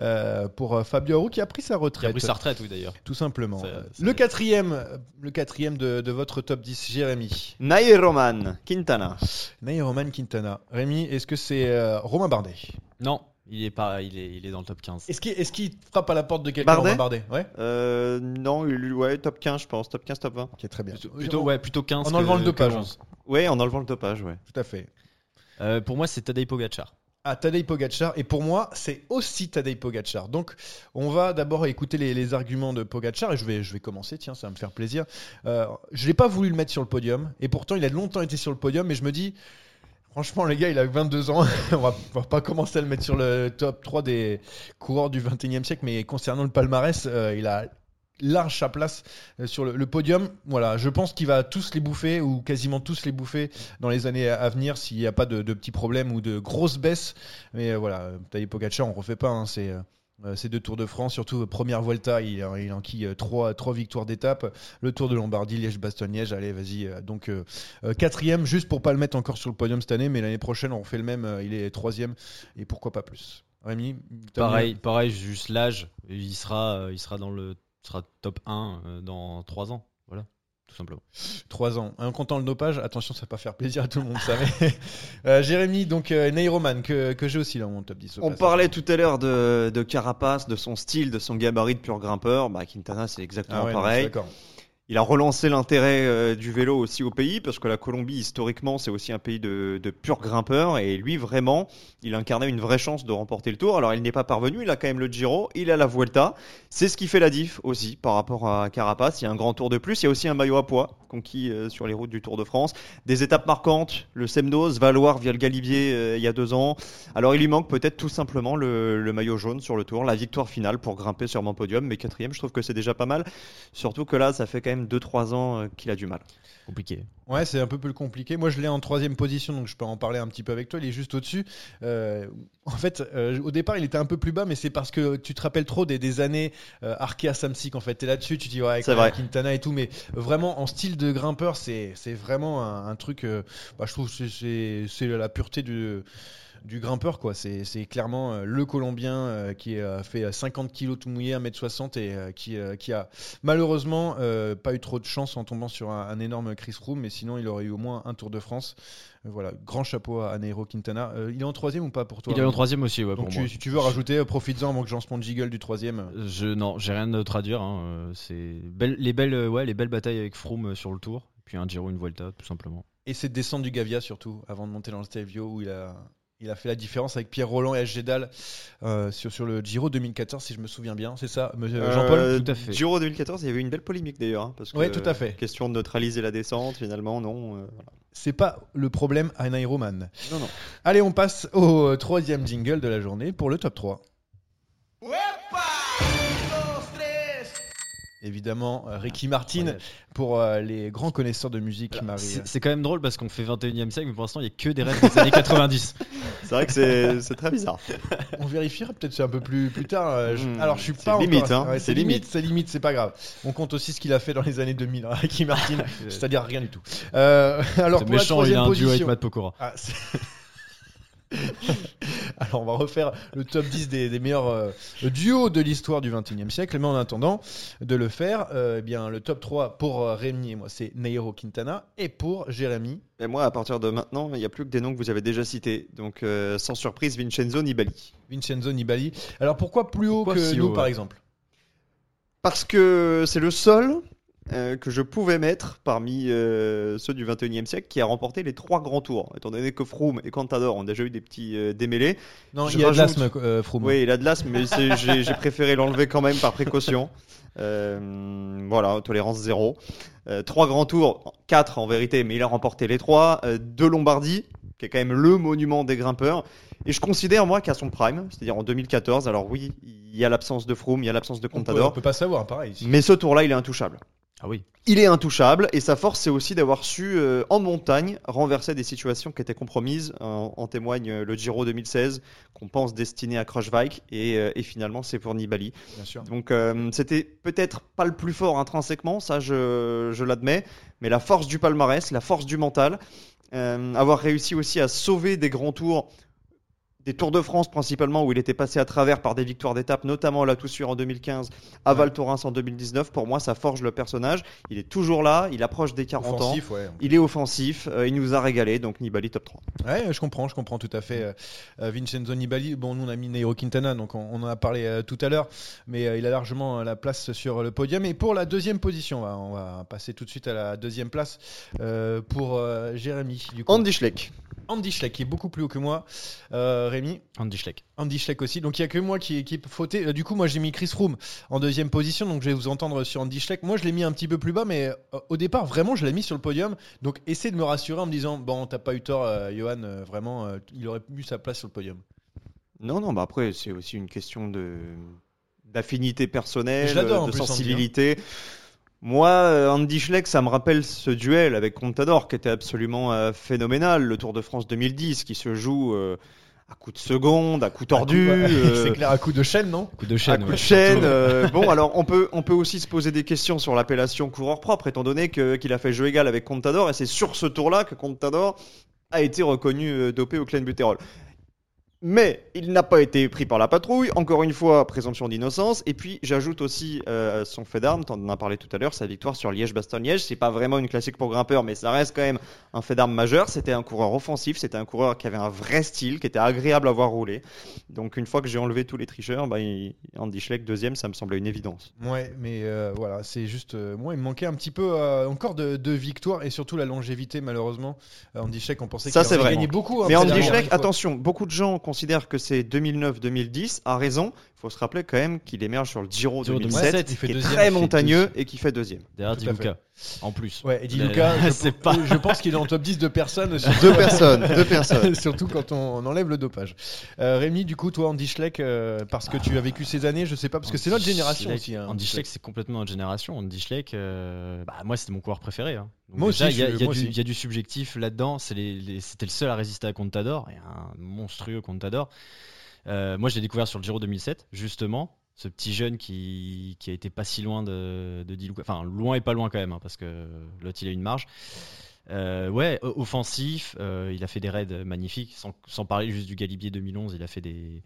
euh, pour euh, Fabio Aru qui a pris sa Il a retraite. pris sa retraite, oui, d'ailleurs. Tout simplement. Le quatrième, le quatrième de, de votre top 10, Jérémy. Nair Roman, Quintana. Nair Roman Quintana. Rémi, est-ce que c'est euh, Romain Bardet? Non, il est pas, il est, il est dans le top 15. Est-ce qu'il frappe à la porte de quelqu'un Bardet Bardet Ouais. Euh, non, il- ouais, top 15 je pense, top 15, top 20. Ok, très bien. Plutôt, ouais, plutôt 15. En que- enlevant le dopage. 11. Ouais, en enlevant le dopage, ouais. Tout à fait. Euh, pour moi, c'est Tadej Pogacar. Ah, Tadej Pogacar. Et pour moi, c'est aussi Tadej Pogacar. Donc, on va d'abord écouter les, les arguments de Pogacar. Et je vais, je vais commencer, tiens, ça va me faire plaisir. Euh, je n'ai pas voulu le mettre sur le podium. Et pourtant, il a longtemps été sur le podium. Et je me dis, franchement, les gars, il a 22 ans. [laughs] on, va, va pas commencer à le mettre sur le top 3 des coureurs du 21e siècle. Mais concernant le palmarès, euh, il a large sa place euh, sur le, podium. Voilà, je pense qu'il va tous les bouffer ou quasiment tous les bouffer dans les années à venir s'il n'y a pas de, de petits problèmes ou de grosses baisses. Mais euh, voilà, Tadej Pogacar, on refait pas. hein, c'est euh, ces deux Tours de France, surtout euh, première Volta, il, il enquille euh, trois, trois victoires d'étape. Le Tour de Lombardie, Liège-Bastogne-Liège, allez, vas-y. euh, Donc euh, euh, quatrième, juste pour pas le mettre encore sur le podium cette année, mais l'année prochaine on refait le même. euh, il est troisième et pourquoi pas plus. Rémi, Pareil, pareil, juste l'âge. Il sera, euh, il sera dans le, sera top 1 euh, dans 3 ans. Tout simplement. Trois ans. En comptant le dopage, attention, ça va pas faire plaisir à tout le monde, ça. mais- [laughs] Euh, Jérémy, donc euh, Neyroman, que, que j'ai aussi dans mon top 10. au On passage. parlait tout à l'heure de, de Carapace, de son style, de son gabarit de pur grimpeur. Bah, Quintana, c'est Ah exactement ouais, suis pareil. d'accord. Il a relancé l'intérêt euh, du vélo aussi au pays, parce que la Colombie, historiquement, c'est aussi un pays de, de purs grimpeurs. Et lui, vraiment, il incarnait une vraie chance de remporter le tour. Alors, il n'est pas parvenu, il a quand même le Giro, il a la Vuelta. C'est ce qui fait la diff aussi par rapport à Carapace. Il y a un grand tour de plus. Il y a aussi un maillot à poids conquis euh, sur les routes du Tour de France. Des étapes marquantes, le Semnoz, Valoir via le Galibier euh, il y a deux ans. Alors, il lui manque peut-être tout simplement le, le maillot jaune sur le tour, la victoire finale pour grimper sur mon podium. Mais quatrième, je trouve que c'est déjà pas mal. Surtout que là, ça fait quand même 2-3 ans euh, qu'il a du mal. Compliqué. Ouais, c'est un peu plus compliqué. Moi, je l'ai en troisième position, donc je peux en parler un petit peu avec toi. Il est juste au-dessus. Euh, en fait, euh, au départ, il était un peu plus bas, mais c'est parce que tu te rappelles trop des, des années euh, Arkea Samsic. En fait, t'es là-dessus, tu dis ouais, vrai. Quintana et tout, mais vraiment en style de grimpeur, c'est c'est vraiment un, un truc. euh, bah, je trouve que c'est- c'est c'est la pureté du du grimpeur quoi. C'est clairement euh, le colombien euh, qui a fait euh, 50 kilos tout mouillé 1m60 et qui, qui a malheureusement pas eu trop de chance en tombant sur un, un énorme Chris Froome mais sinon il aurait eu au moins un Tour de France. Voilà. Grand chapeau à Nairo Quintana. Euh, il est en troisième ou pas pour toi Il est en troisième aussi, ouais, donc pour tu- moi. si tu veux rajouter profites-en avant que je lance mon jiggle du troisième. Je non, j'ai rien à dire. hein, C'est belle- les belles, ouais, les belles batailles avec Froome sur le tour, puis un Giro, une Vuelta, tout simplement. et cette descente du Gavia surtout avant de monter dans le Stelvio où il a il a fait la différence avec Pierre Roland et H. Gédal euh, sur, sur le Giro 2014 si je me souviens bien c'est ça monsieur Jean-Paul Euh, tout à fait. Giro 2014, il y avait une belle polémique d'ailleurs. hein, parce que, Ouais, tout à fait. Question de neutraliser la descente, finalement, non. euh, voilà. C'est pas le problème à Nairoman. Non, non. Allez, on passe au euh, troisième jingle de la journée pour le top 3. Évidemment, euh, Ricky Martin Incroyable. pour euh, les grands connaisseurs de musique Alors, m'arrivent. C'est quand même drôle parce qu'on fait 21 e siècle, mais pour l'instant, il n'y a que des rêves des années [laughs] 90. C'est vrai que c'est très bizarre. On vérifiera peut-être un peu plus, plus tard. euh, je- Hmm, Alors, je suis c'est pas limite, hein, ouais, c'est limite, c'est limite, c'est pas grave. On compte aussi ce qu'il a fait dans les années 2000, hein, Ricky Martin, [laughs] c'est-à-dire rien du tout. Euh, [laughs] alors, pour la méchant, il a troisième un duo avec position. Matt Pokora. Ah, c'est- [laughs] Alors on va refaire le top 10 des, des meilleurs euh, duos de l'histoire du 21e siècle, mais en attendant de le faire, euh, eh bien le top 3 pour euh, Rémi et moi c'est Nairo Quintana et pour Jérémy? Et moi, à partir de maintenant, il n'y a plus que des noms que vous avez déjà cités. Donc, sans surprise, Vincenzo Nibali. Vincenzo Nibali. Alors pourquoi plus haut Pourquoi que si nous haut, par exemple? Parce que c'est le seul euh, que je pouvais mettre parmi euh, ceux du 21e siècle qui a remporté les trois grands tours. Étant donné que Froome et Contador ont déjà eu des petits euh, démêlés. Non, il y a de l'asthme Froome. Oui, il a de l'asthme, mais j'ai préféré l'enlever quand même par précaution. Voilà, tolérance zéro. Trois grands tours, quatre en vérité, mais il a remporté les trois. Euh, deux Lombardie, qui est quand même le monument des grimpeurs. Et je considère, moi, qu'à son prime, c'est-à-dire en 2014, alors oui, il y a l'absence de Froome, il y a l'absence de on, peut, on Contador, peut pas savoir, pareil. mais ce tour-là, il est intouchable. Ah oui. Il est intouchable et sa force c'est aussi d'avoir su euh, en montagne renverser des situations qui étaient compromises. En, en témoigne euh, le Giro 2016 qu'on pense destiné à Kruijswijk et, euh, et finalement c'est pour Nibali. Bien sûr. Donc euh, c'était peut-être pas le plus fort intrinsèquement, ça je, je l'admets, mais la force du palmarès, la force du mental, avoir réussi aussi à sauver des grands tours, des Tours de France principalement où il était passé à travers par des victoires d'étape, notamment à la Toussuire en 2015, à. Val Thorens en 2019. Pour moi, ça forge le personnage. Il est toujours là, il approche des 40 ans. Ouais. Il est offensif, euh, il nous a régalé, donc Nibali top 3. Ouais, je comprends, je comprends tout à fait. Euh, euh, Vincenzo Nibali, bon, nous on a mis Nairo Quintana, donc on, on en a parlé euh, tout à l'heure, mais il a largement la place sur le podium. Et pour la deuxième position, on va, on va passer tout de suite à la deuxième place pour Jérémy. Du coup. Andy Schleck. Andy Schleck, qui est beaucoup plus haut que moi. Rémi, Andy Schleck. Andy Schleck aussi. Donc il n'y a que moi qui, qui fauté. Euh, du coup, moi j'ai mis Chris Froome en deuxième position. Donc je vais vous entendre sur Andy Schleck. Moi je l'ai mis un petit peu plus bas, mais euh, au départ, vraiment, je l'ai mis sur le podium. Donc essayez de me rassurer en me disant Bon, t'as pas eu tort, euh, Johan. euh, vraiment, euh, il aurait eu sa place sur le podium. Non, non, bah après, c'est aussi une question de d'affinité personnelle, Je de plus, Andy, hein. sensibilité. Moi, Andy Schleck, ça me rappelle ce duel avec Contador qui était absolument euh, phénoménal, le Tour de France 2010, qui se joue euh, à coup de seconde, à coup tordu. À coup- [laughs] euh, C'est clair, à coup de chaîne, non? Coup de à chaîne. coup ouais. de chaîne. euh, bon, alors on peut, on peut aussi se poser des questions sur l'appellation coureur propre, étant donné que- qu'il a fait jeu égal avec Contador, et c'est sur ce tour-là que Contador a été reconnu euh, dopé au Clen Butterol. Mais il n'a pas été pris par la patrouille. Encore une fois, présomption d'innocence. Et puis, j'ajoute aussi euh, son fait d'armes. On en a parlé tout à l'heure. Sa victoire sur Liège-Bastogne-Liège. C'est pas vraiment une classique pour grimpeur, mais ça reste quand même un fait d'armes majeur. C'était un coureur offensif. C'était un coureur qui avait un vrai style, qui était agréable à voir rouler. Donc, une fois que j'ai enlevé tous les tricheurs, bah, il- Andy Schleck deuxième, ça me semblait une évidence. Ouais, mais euh, voilà, c'est juste. euh, moi, il me manquait un petit peu encore de, de victoire et surtout la longévité, malheureusement. Andy Schleck, on pensait qu'il vrai. gagné beaucoup. hein, Mais Andy Schleck, attention, beaucoup de gens considèrent que c'est 2009-2010, a raison. Faut se rappeler quand même qu'il émerge sur le Giro Giro 2007, 2007, il fait qui est deuxième, très montagneux et qui fait deuxième. Derrière Tout à Diluca, en plus. Ouais, et Di Luca, [laughs] je, c'est pas. je pense qu'il est en top 10 de personnes. Deux personnes, deux personnes. [laughs] Surtout quand on, enlève le dopage. Euh, Rémi, du coup, toi, Andy Schleck, euh, parce que tu as vécu ces années, je sais pas, parce que c'est notre génération Schleck- aussi. hein, Andy Schleck, c'est complètement notre génération. Andy Schleck, euh, bah, moi, c'était mon coureur préféré. hein. Donc Moi déjà, aussi, il y, a- y du- aussi. il y a du subjectif là-dedans. C'est les- les- C'était le seul à résister à Contador, et un monstrueux Contador. Euh, moi, je l'ai découvert sur le Giro 2007, justement. Ce petit jeune qui, qui a été pas si loin de, de Di Luca. Enfin, loin et pas loin quand même, hein, parce que l'autre, il a une marge. Euh, ouais, offensif, euh, il a fait des raids magnifiques, sans, sans parler juste du Galibier 2011, il a fait des,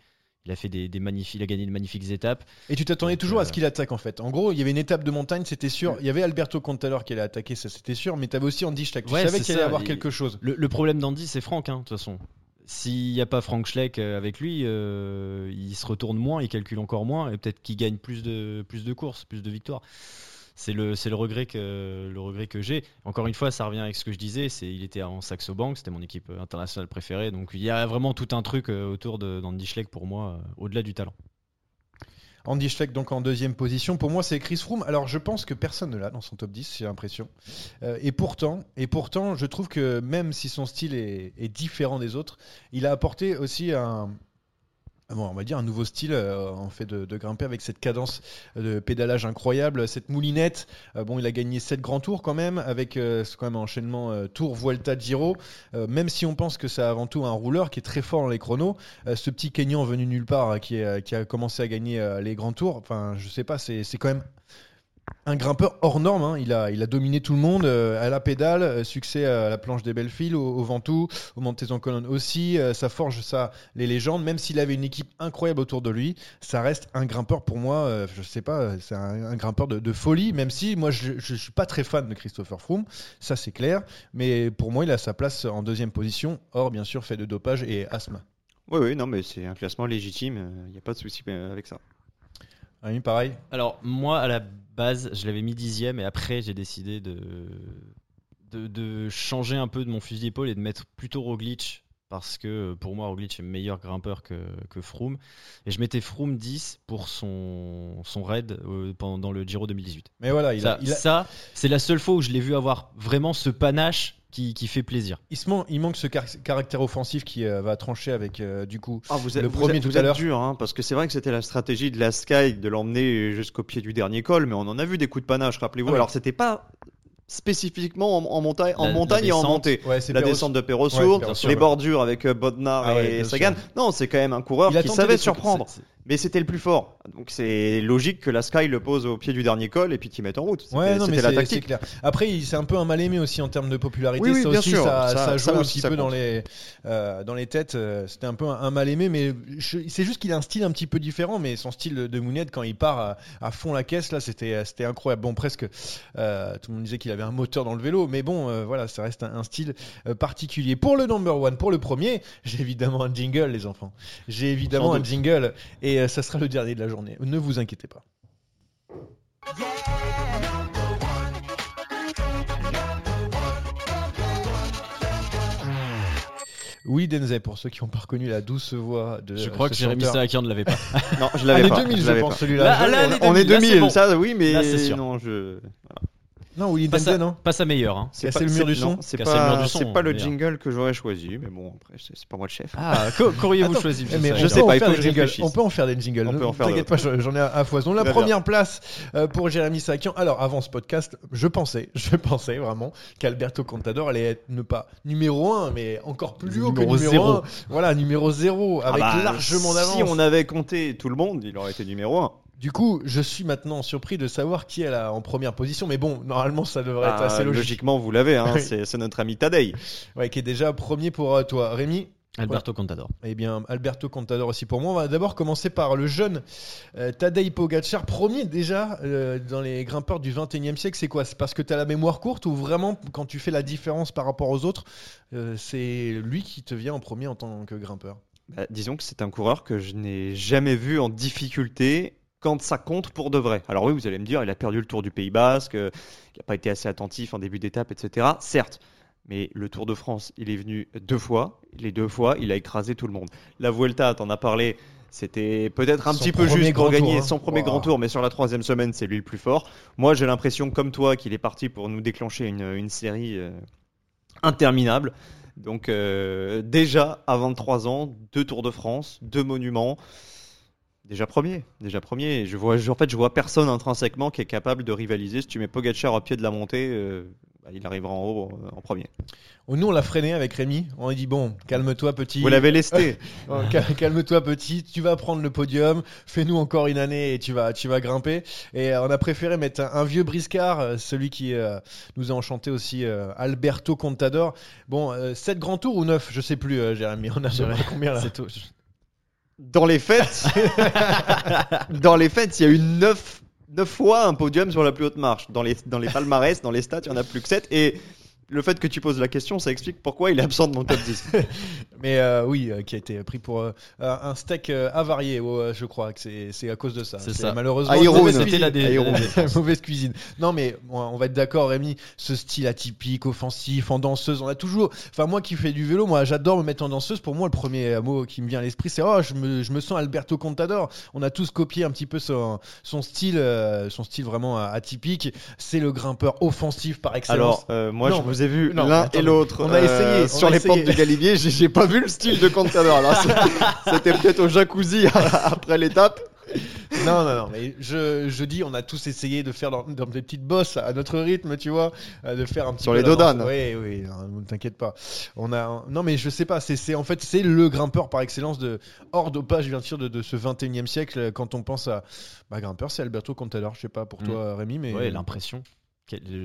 il a fait des, des magnifiques, il a gagné de magnifiques étapes. Et tu t'attendais toujours à ce qu'il attaque en fait. En gros, il y avait une étape de montagne, c'était sûr. Il y avait Alberto Contador qui allait attaquer, ça c'était sûr. Mais tu avais aussi Andy Schleck. Tu Ouais, savais qu'il allait avoir Et- quelque chose. Le, le problème d'Andy, c'est Franck, hein, de toute façon. S'il n'y a pas Frank Schleck euh, avec lui, euh, il se retourne moins, il calcule encore moins, et peut-être qu'il gagne plus de, courses, plus de victoires. C'est le, regret que, j'ai. Encore une fois, ça revient avec ce que je disais. C'est, il était en Saxo Bank, c'était mon équipe internationale préférée. Donc il y a vraiment tout un truc euh, autour d'Andy Schleck pour moi, au-delà du talent. Andy Schleck donc en deuxième position. Pour moi, c'est Chris Froome. Alors, je pense que personne ne l'a dans son top 10, j'ai l'impression. Euh, et pourtant, je trouve que même si son style est différent des autres, il a apporté aussi un bon, on va dire un nouveau style euh, en fait de, grimper avec cette cadence de pédalage incroyable, cette moulinette. Euh, bon, il a gagné 7 grands tours quand même avec euh, quand même un enchaînement euh, Tour, Vuelta, Giro. Euh, même si on pense que c'est avant tout un rouleur qui est très fort dans les chronos, euh, ce petit Kenyan venu nulle part euh, qui, euh, a commencé à gagner euh, les grands tours, enfin, je sais pas, c'est quand même un grimpeur hors norme, hein. il, a, dominé tout le monde euh, à la pédale, euh, succès à la planche des Bellefiles, au, au Ventoux, au Montez en colonne aussi, euh, ça forge ça les légendes, même s'il avait une équipe incroyable autour de lui, ça reste un grimpeur pour moi, je sais pas, c'est un, grimpeur de, folie, même si moi je, je suis pas très fan de Christopher Froome, ça c'est clair, mais pour moi il a sa place en deuxième position, hors bien sûr fait de dopage et asthme. Oui, oui, non, mais c'est un classement légitime, il n'y a pas de souci avec ça. Oui, pareil. Alors, moi, à la base, je l'avais mis dixième et après, j'ai décidé de, de, de changer un peu de mon fusil d'épaule et de mettre plutôt Roglic parce que euh, pour moi, Roglic est meilleur grimpeur que, que Froome. Et je mettais Froome 10 pour son, son raid euh, pendant le Giro 2018. Mais voilà, il ça, a, il a- ça, c'est la seule fois où je l'ai vu avoir vraiment ce panache qui, qui fait plaisir. il, se man- il manque ce car- caractère offensif qui euh, va trancher avec euh, du coup Ah, vous êtes, Le vous premier êtes- tout vous à êtes l'heure. dur, hein, parce que c'est vrai que c'était la stratégie de la Sky de l'emmener jusqu'au pied du dernier col, mais on en a vu des coups de panache, rappelez-vous. Ah oui. Alors c'était pas spécifiquement en, en montagne, en La- montagne la et en descente. montée. Ouais, la descente de Ouais, Perrosour, les ouais. bordures avec euh, Bodnar Ah ouais, et Sagan. sûr. Non, c'est quand même un coureur Il qui savait surprendre. Mais c'était le plus fort. Donc c'est logique que la Sky le pose au pied du dernier col et puis qu'il mette en route. Ouais, non, mais c'était la tactique. clair. Après, c'est un peu un mal aimé aussi en termes de popularité. Oui, oui, ça bien aussi, sûr. ça, Ça- ça joue un petit peu dans les, euh, dans les têtes. euh, C'était un peu un, un mal aimé, mais c'est juste qu'il a un style un petit peu différent. Mais son style de, Mounette, quand il part à, à fond la caisse, là, c'était incroyable. Bon, presque, euh, tout le monde disait qu'il avait un moteur dans le vélo, mais bon, euh, voilà, ça reste un, un style particulier. Pour le number one, pour le premier, j'ai évidemment un jingle, les enfants. J'ai évidemment un jingle, et euh, ça sera le dernier de la journée. Ne vous inquiétez pas. Oui, Denzel, pour ceux qui n'ont pas reconnu la douce voix de. Je crois ce que Jérémy. Sarakian ne l'avait pas. [laughs] Non, je l'avais pas. 2000, je pense, pas. celui-là. Là, Je- là, on, est 2000, là, c'est 2000, bon. ça oui, mais Là, sûr. non, je. Non, Willy Pas sa, non pas sa meilleure. Hein. C'est le mur du son C'est pas, le jingle que j'aurais choisi, mais bon, après, c'est pas moi le chef. Ah, qu'au- [laughs] qu'auriez-vous choisi Eh, mais Je on sais peut en pas, il faire faut des que je. On peut en faire des jingles. On peut Ne en faire T'inquiète pas, j'en ai à foison. La première place euh, pour Jérémy Sakian. Alors, avant ce podcast, je pensais, [laughs] je pensais vraiment qu'Alberto Contador allait être ne pas numéro 1, mais encore plus haut que Numéro numéro zéro. 1. Voilà, numéro 0, avec Ah bah, largement d'avance. Si on avait compté tout le monde, il aurait été numéro 1. Du coup, je suis maintenant surpris de savoir qui est là en première position. Mais bon, normalement, ça devrait être assez logique. logiquement, vous l'avez, hein, [laughs] c'est notre ami Tadei. Ouais, qui est déjà premier pour euh, toi. Rémi? Alberto Contador. Eh bien, Alberto Contador aussi pour moi. On va d'abord commencer par le jeune euh, Tadej Pogacar, premier déjà euh, dans les grimpeurs du 21e siècle. C'est quoi? C'est parce que tu as la mémoire courte ou vraiment, quand tu fais la différence par rapport aux autres, euh, c'est lui qui te vient en premier en tant que grimpeur? Bah, disons que c'est un coureur que je n'ai jamais vu en difficulté quand ça compte pour de vrai. Alors oui, vous allez me dire, il a perdu le Tour du Pays Basque, euh, il n'a pas été assez attentif en début d'étape, etc. Certes, mais le Tour de France, il est venu deux fois. Les deux fois, il a écrasé tout le monde. La Vuelta, t'en as parlé, c'était peut-être un Son petit peu juste pour grand gagner tour, hein. son premier Wow. grand tour, mais sur la troisième semaine, c'est lui le plus fort. Moi, j'ai l'impression, comme toi, qu'il est parti pour nous déclencher une, une série euh, interminable. Donc euh, déjà, à 23 ans, deux Tours de France, deux monuments. Déjà premier, déjà premier. Je vois, je- en fait, je vois personne intrinsèquement qui est capable de rivaliser. Si tu mets Pogacar au pied de la montée, euh, bah, il arrivera en haut euh, en premier. Oh, Nous, on l'a freiné avec Rémi. On a dit bon, calme-toi, petit. Vous l'avez lesté. [laughs] Oh, cal- [laughs] Calme-toi petit, tu vas prendre le podium, fais-nous encore une année et tu vas, tu vas grimper. Et euh, on a préféré mettre un, un vieux briscard, celui qui euh, nous a enchanté aussi, euh, Alberto Contador. Bon, 7 grands tours ou 9, je sais plus, euh, Jérémy, on a [laughs] combien là? C'est tout. Dans les fêtes, [laughs] dans les fêtes, il y a eu neuf, neuf fois un podium sur la plus haute marche. Dans les, dans les palmarès, dans les stats, il y en a plus que 7. Et le fait que tu poses la question, ça explique pourquoi il est absent de mon top 10. [laughs] Mais euh, oui, euh, qui a été pris pour euh, un steak euh, avarié, oh, euh, je crois que c'est à cause de ça. C'est ça. Malheureusement, Aérone. mauvaise C'était cuisine. la dé- Aérone. la mauvaise cuisine. Non, mais bon, on va être d'accord, Rémi. Ce style atypique, offensif, en danseuse, on a toujours. Enfin, moi qui fais du vélo, moi j'adore me mettre en danseuse. Pour moi, le premier mot qui me vient à l'esprit, c'est oh, je me, je me sens Alberto Contador. On a tous copié un petit peu son, son style, euh, son style vraiment atypique. C'est le grimpeur offensif par excellence. Alors, euh, moi, Non, je vous ai vu l'un et l'autre On a euh, essayé, on sur a les essayé. pentes de Galibier. J'ai pas vu le style de Contador. [laughs] C'était peut-être au jacuzzi [laughs] après l'étape. Non, non, non, mais je, je dis, on a tous essayé de faire dans, dans des petites bosses à notre rythme, tu vois, euh, de faire un petit Sur peu les dodanes. Oui, oui, ne t'inquiète pas. On a, non, mais je sais pas, c'est, c'est en fait, c'est le grimpeur par excellence de hors dopage, bien sûr, de, de ce 21 e siècle. Quand on pense à, bah, grimpeur, c'est Alberto Contador. Je sais pas pour Mm. toi, Rémi, mais Ouais, l'impression.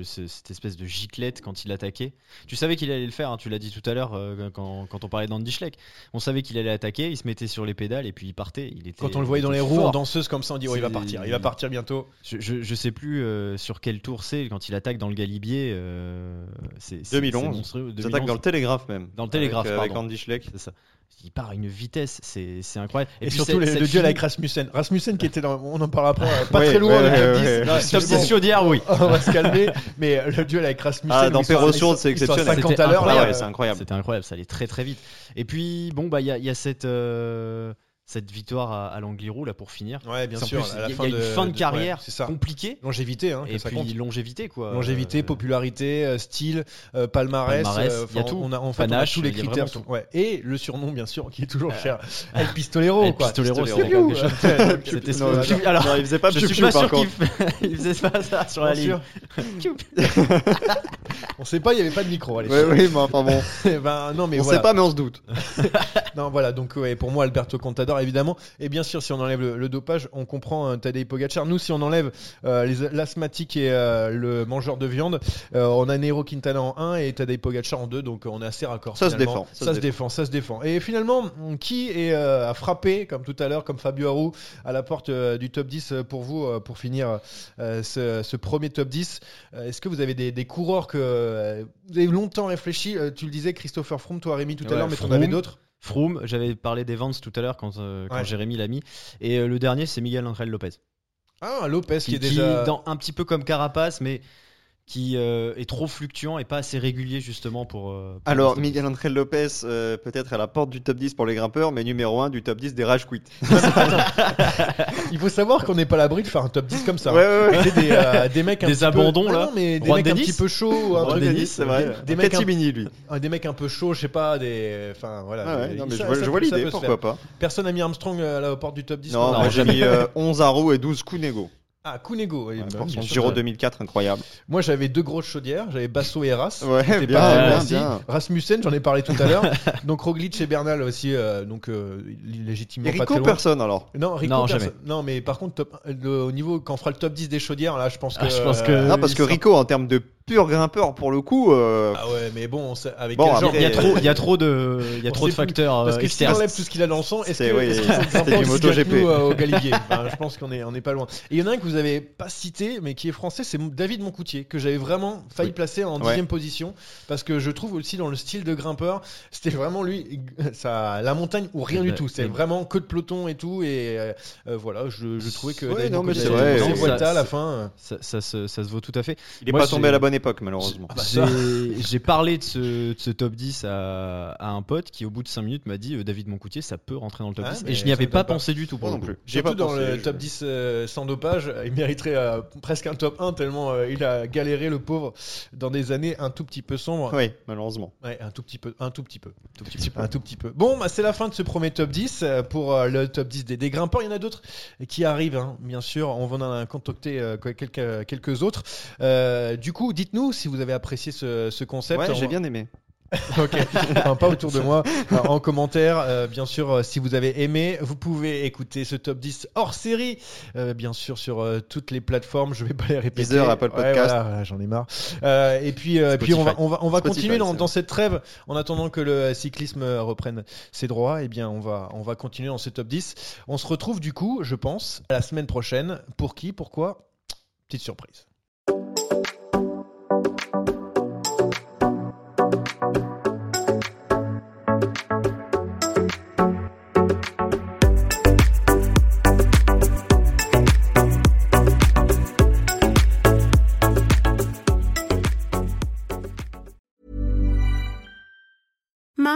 Cette espèce de giclette quand il attaquait. Tu savais qu'il allait le faire, hein, tu l'as dit tout à l'heure euh, quand, quand on parlait d'Andy Schleck. On savait qu'il allait attaquer, il se mettait sur les pédales et puis il partait. Il était, quand on le voyait il dans les roues en danseuse comme ça, on dit, oh, il va partir, il va partir bientôt. Je, je, je sais plus euh, sur quel tour c'est quand il attaque dans le Galibier. euh, c'est c'est- 2011. c'est monstrueux. Ça attaque 2011. dans le Télégraphe même. Dans le Télégraphe, Avec, euh, avec pardon. Andy Schleck. C'est ça. Il part à une vitesse, c'est c'est incroyable. Et, puis surtout le, duel avec Rasmussen. Rasmussen qui était dans, on en parlera après, euh, pas très loin ouais, ouais, 10. ouais. Non, Top c'est 10 bon. chaudière, oui. [laughs] on va se calmer, mais le duel avec Rasmussen. Ah, dans ils sont- c'est exceptionnel. 50 à C'était l'heure. incroyable. là, Ouais, c'est incroyable. C'était incroyable, ça allait très très vite. Et puis, bon, bah, il y a, il y a cette, euh, cette victoire à, à l'Angliru, là, pour finir. Ouais, bien En sûr. Il y a, fin il y a une de- fin de de- carrière ouais, compliquée. Longévité, hein, Et ça puis compte. longévité, quoi. Longévité, Euh, popularité, euh, style, euh, palmarès, Palmarès, euh, il y a enfin, tout. On a, en fait, on a Panache, tous les y critères. vraiment tout. Ouais. Et le surnom, bien sûr, qui est toujours cher. El Pistolero, El quoi. Pistolero, [laughs] c'était alors, il faisait pas je suis pas par sûr qu'il contre. f- [laughs] il faisait pas ça sur la ligne. [laughs] On sait pas, il n'y avait pas de micro. Oui, oui, mais enfin bon. ben, non, mais on sait pas, mais on se doute. Non, voilà, donc ouais, pour moi, Alberto Contador, évidemment. Et bien sûr, si on enlève le, le dopage, on comprend euh, Tadej Pogacar. Nous, si on enlève euh, les- l'asthmatique et euh, le mangeur de viande, euh, on a Nero Quintana en 1 et Tadej Pogacar en 2, donc on est assez raccord. Ça se défend, Ça, se défend, ça se défend. Et finalement, qui est, euh, a frappé, comme tout à l'heure, comme Fabio Aru, à la porte euh, du top 10 pour vous, euh, pour finir euh, ce, ce premier top 10 Euh, Est-ce que vous avez des, des coureurs que euh, vous avez longtemps réfléchi Euh, Tu le disais, Christopher Froome, toi, Rémi, tout à Ouais, l'heure, mais t'en Froome. avais d'autres? Froome, j'avais parlé d'Evans tout à l'heure quand, euh, quand Ouais. Jérémy l'a mis. Et euh, le dernier, c'est Miguel Angel Lopez. Ah, Lopez qui, Qui, est déjà. dans, un petit peu comme Carapace, mais qui euh, est trop fluctuant et pas assez régulier justement pour. euh, pour Alors, Miguel Angel Lopez, euh, peut-être à la porte du top 10 pour les grimpeurs, mais numéro 1 du top 10 des rage quit. [laughs] Il faut savoir qu'on n'est pas à l'abri de faire un top 10 comme ça. Ouais, ouais, ouais. C'est des, euh, des mecs un Des petit peu- abandons, Ah là. non, mais des Juan mecs un Dennis petit peu chauds ou un truc Dennis, c'est vrai. Des, des mecs un, Catimini, lui. ah, des mecs un peu chauds, je sais pas, des. Enfin voilà. Ah non, mais ça- je vois, l'idée, pourquoi faire. pas. Personne n'a mis Armstrong euh, à la porte du top 10 Non, j'ai mis euh, 11 Arrow et 12 Kunego. Ah, Kunego. oui, Ouais, bah. Giro 2004 incroyable. Moi j'avais deux grosses chaudières, j'avais Basso et Ras. Ouais, bien, pas bien. Rasmussen, j'en ai parlé tout à l'heure. [laughs] donc Roglic et Bernal aussi, euh, donc euh, légitimement Et pas Rico, très loin. personne alors. Non, Rico, Non, jamais. Non, mais par contre, top- le- au niveau quand on fera le top 10 des chaudières, là, je pense que. Ah, je pense que- Non, parce que sera- Rico, en termes de pur grimpeur pour le coup. euh, Ah ouais, mais bon, on sait- avec Bon, quel genre après, Il y a trop, il y a euh, trop de, il y a trop de facteurs Parce euh, que s'il enlève tout ce qu'il a dans le sang, est-ce C'est- que oui, [laughs] c'était grimper du MotoGP. euh, au Galibier Enfin, Je pense qu'on est, on est pas loin. Et il y en a un que vous avez pas cité, mais qui est français, c'est David Moncoutier, que j'avais vraiment failli Oui. placer en Ouais. dixième position, parce que je trouve aussi dans le style de grimpeur, c'était vraiment lui, [laughs] ça, la montagne ou rien du tout. C'était Et- vraiment que de peloton et tout, et euh, voilà, je, je trouvais que Ouais, David non, mais c'est vrai, à la fin. Ça, ça se, ça se vaut tout à fait. il est pas tombé à la bonne époque malheureusement. bah, ça. J'ai parlé de ce, de ce top 10 à, à un pote qui, au bout de 5 minutes, m'a dit euh, David Moncoutier, ça peut rentrer dans le top Ah, 10. mais Et je n'y avais pas pas. pensé du tout pour non plus. J'ai dans pensé, le je- top 10 euh, sans dopage, il mériterait euh, presque un top 1 tellement euh, il a galéré le pauvre dans des années un tout petit peu sombres. Oui, malheureusement. Ouais, un tout petit peu, un tout petit peu, tout petit peu. un tout petit peu. Bon, bah, c'est la fin de ce premier top 10 euh, pour euh, le top 10 des, grimpeurs. Il y en a d'autres qui arrivent, hein, bien sûr. On va en euh, quelques, quelques autres. Euh, du coup, dites-nous si vous avez apprécié ce, ce concept. Ouais, j'ai bien aimé. [laughs] ok, Enfin, pas autour de [laughs] moi, Euh, en commentaire. euh, bien sûr, euh, si vous avez aimé, vous pouvez écouter ce top 10 hors série, euh, bien sûr sur toutes les plateformes. Je vais pas les répéter. Deezer, Apple Ouais, Podcast. voilà, voilà, J'en ai marre. Et puis, euh, puis on va, on va, on va Spotify, continuer dans, cette trêve en attendant que le cyclisme reprenne ses droits. Eh bien, on va, on va continuer dans ce top 10. On se retrouve du coup, je pense, la semaine prochaine. Pour qui? Pourquoi? Petite surprise. thank you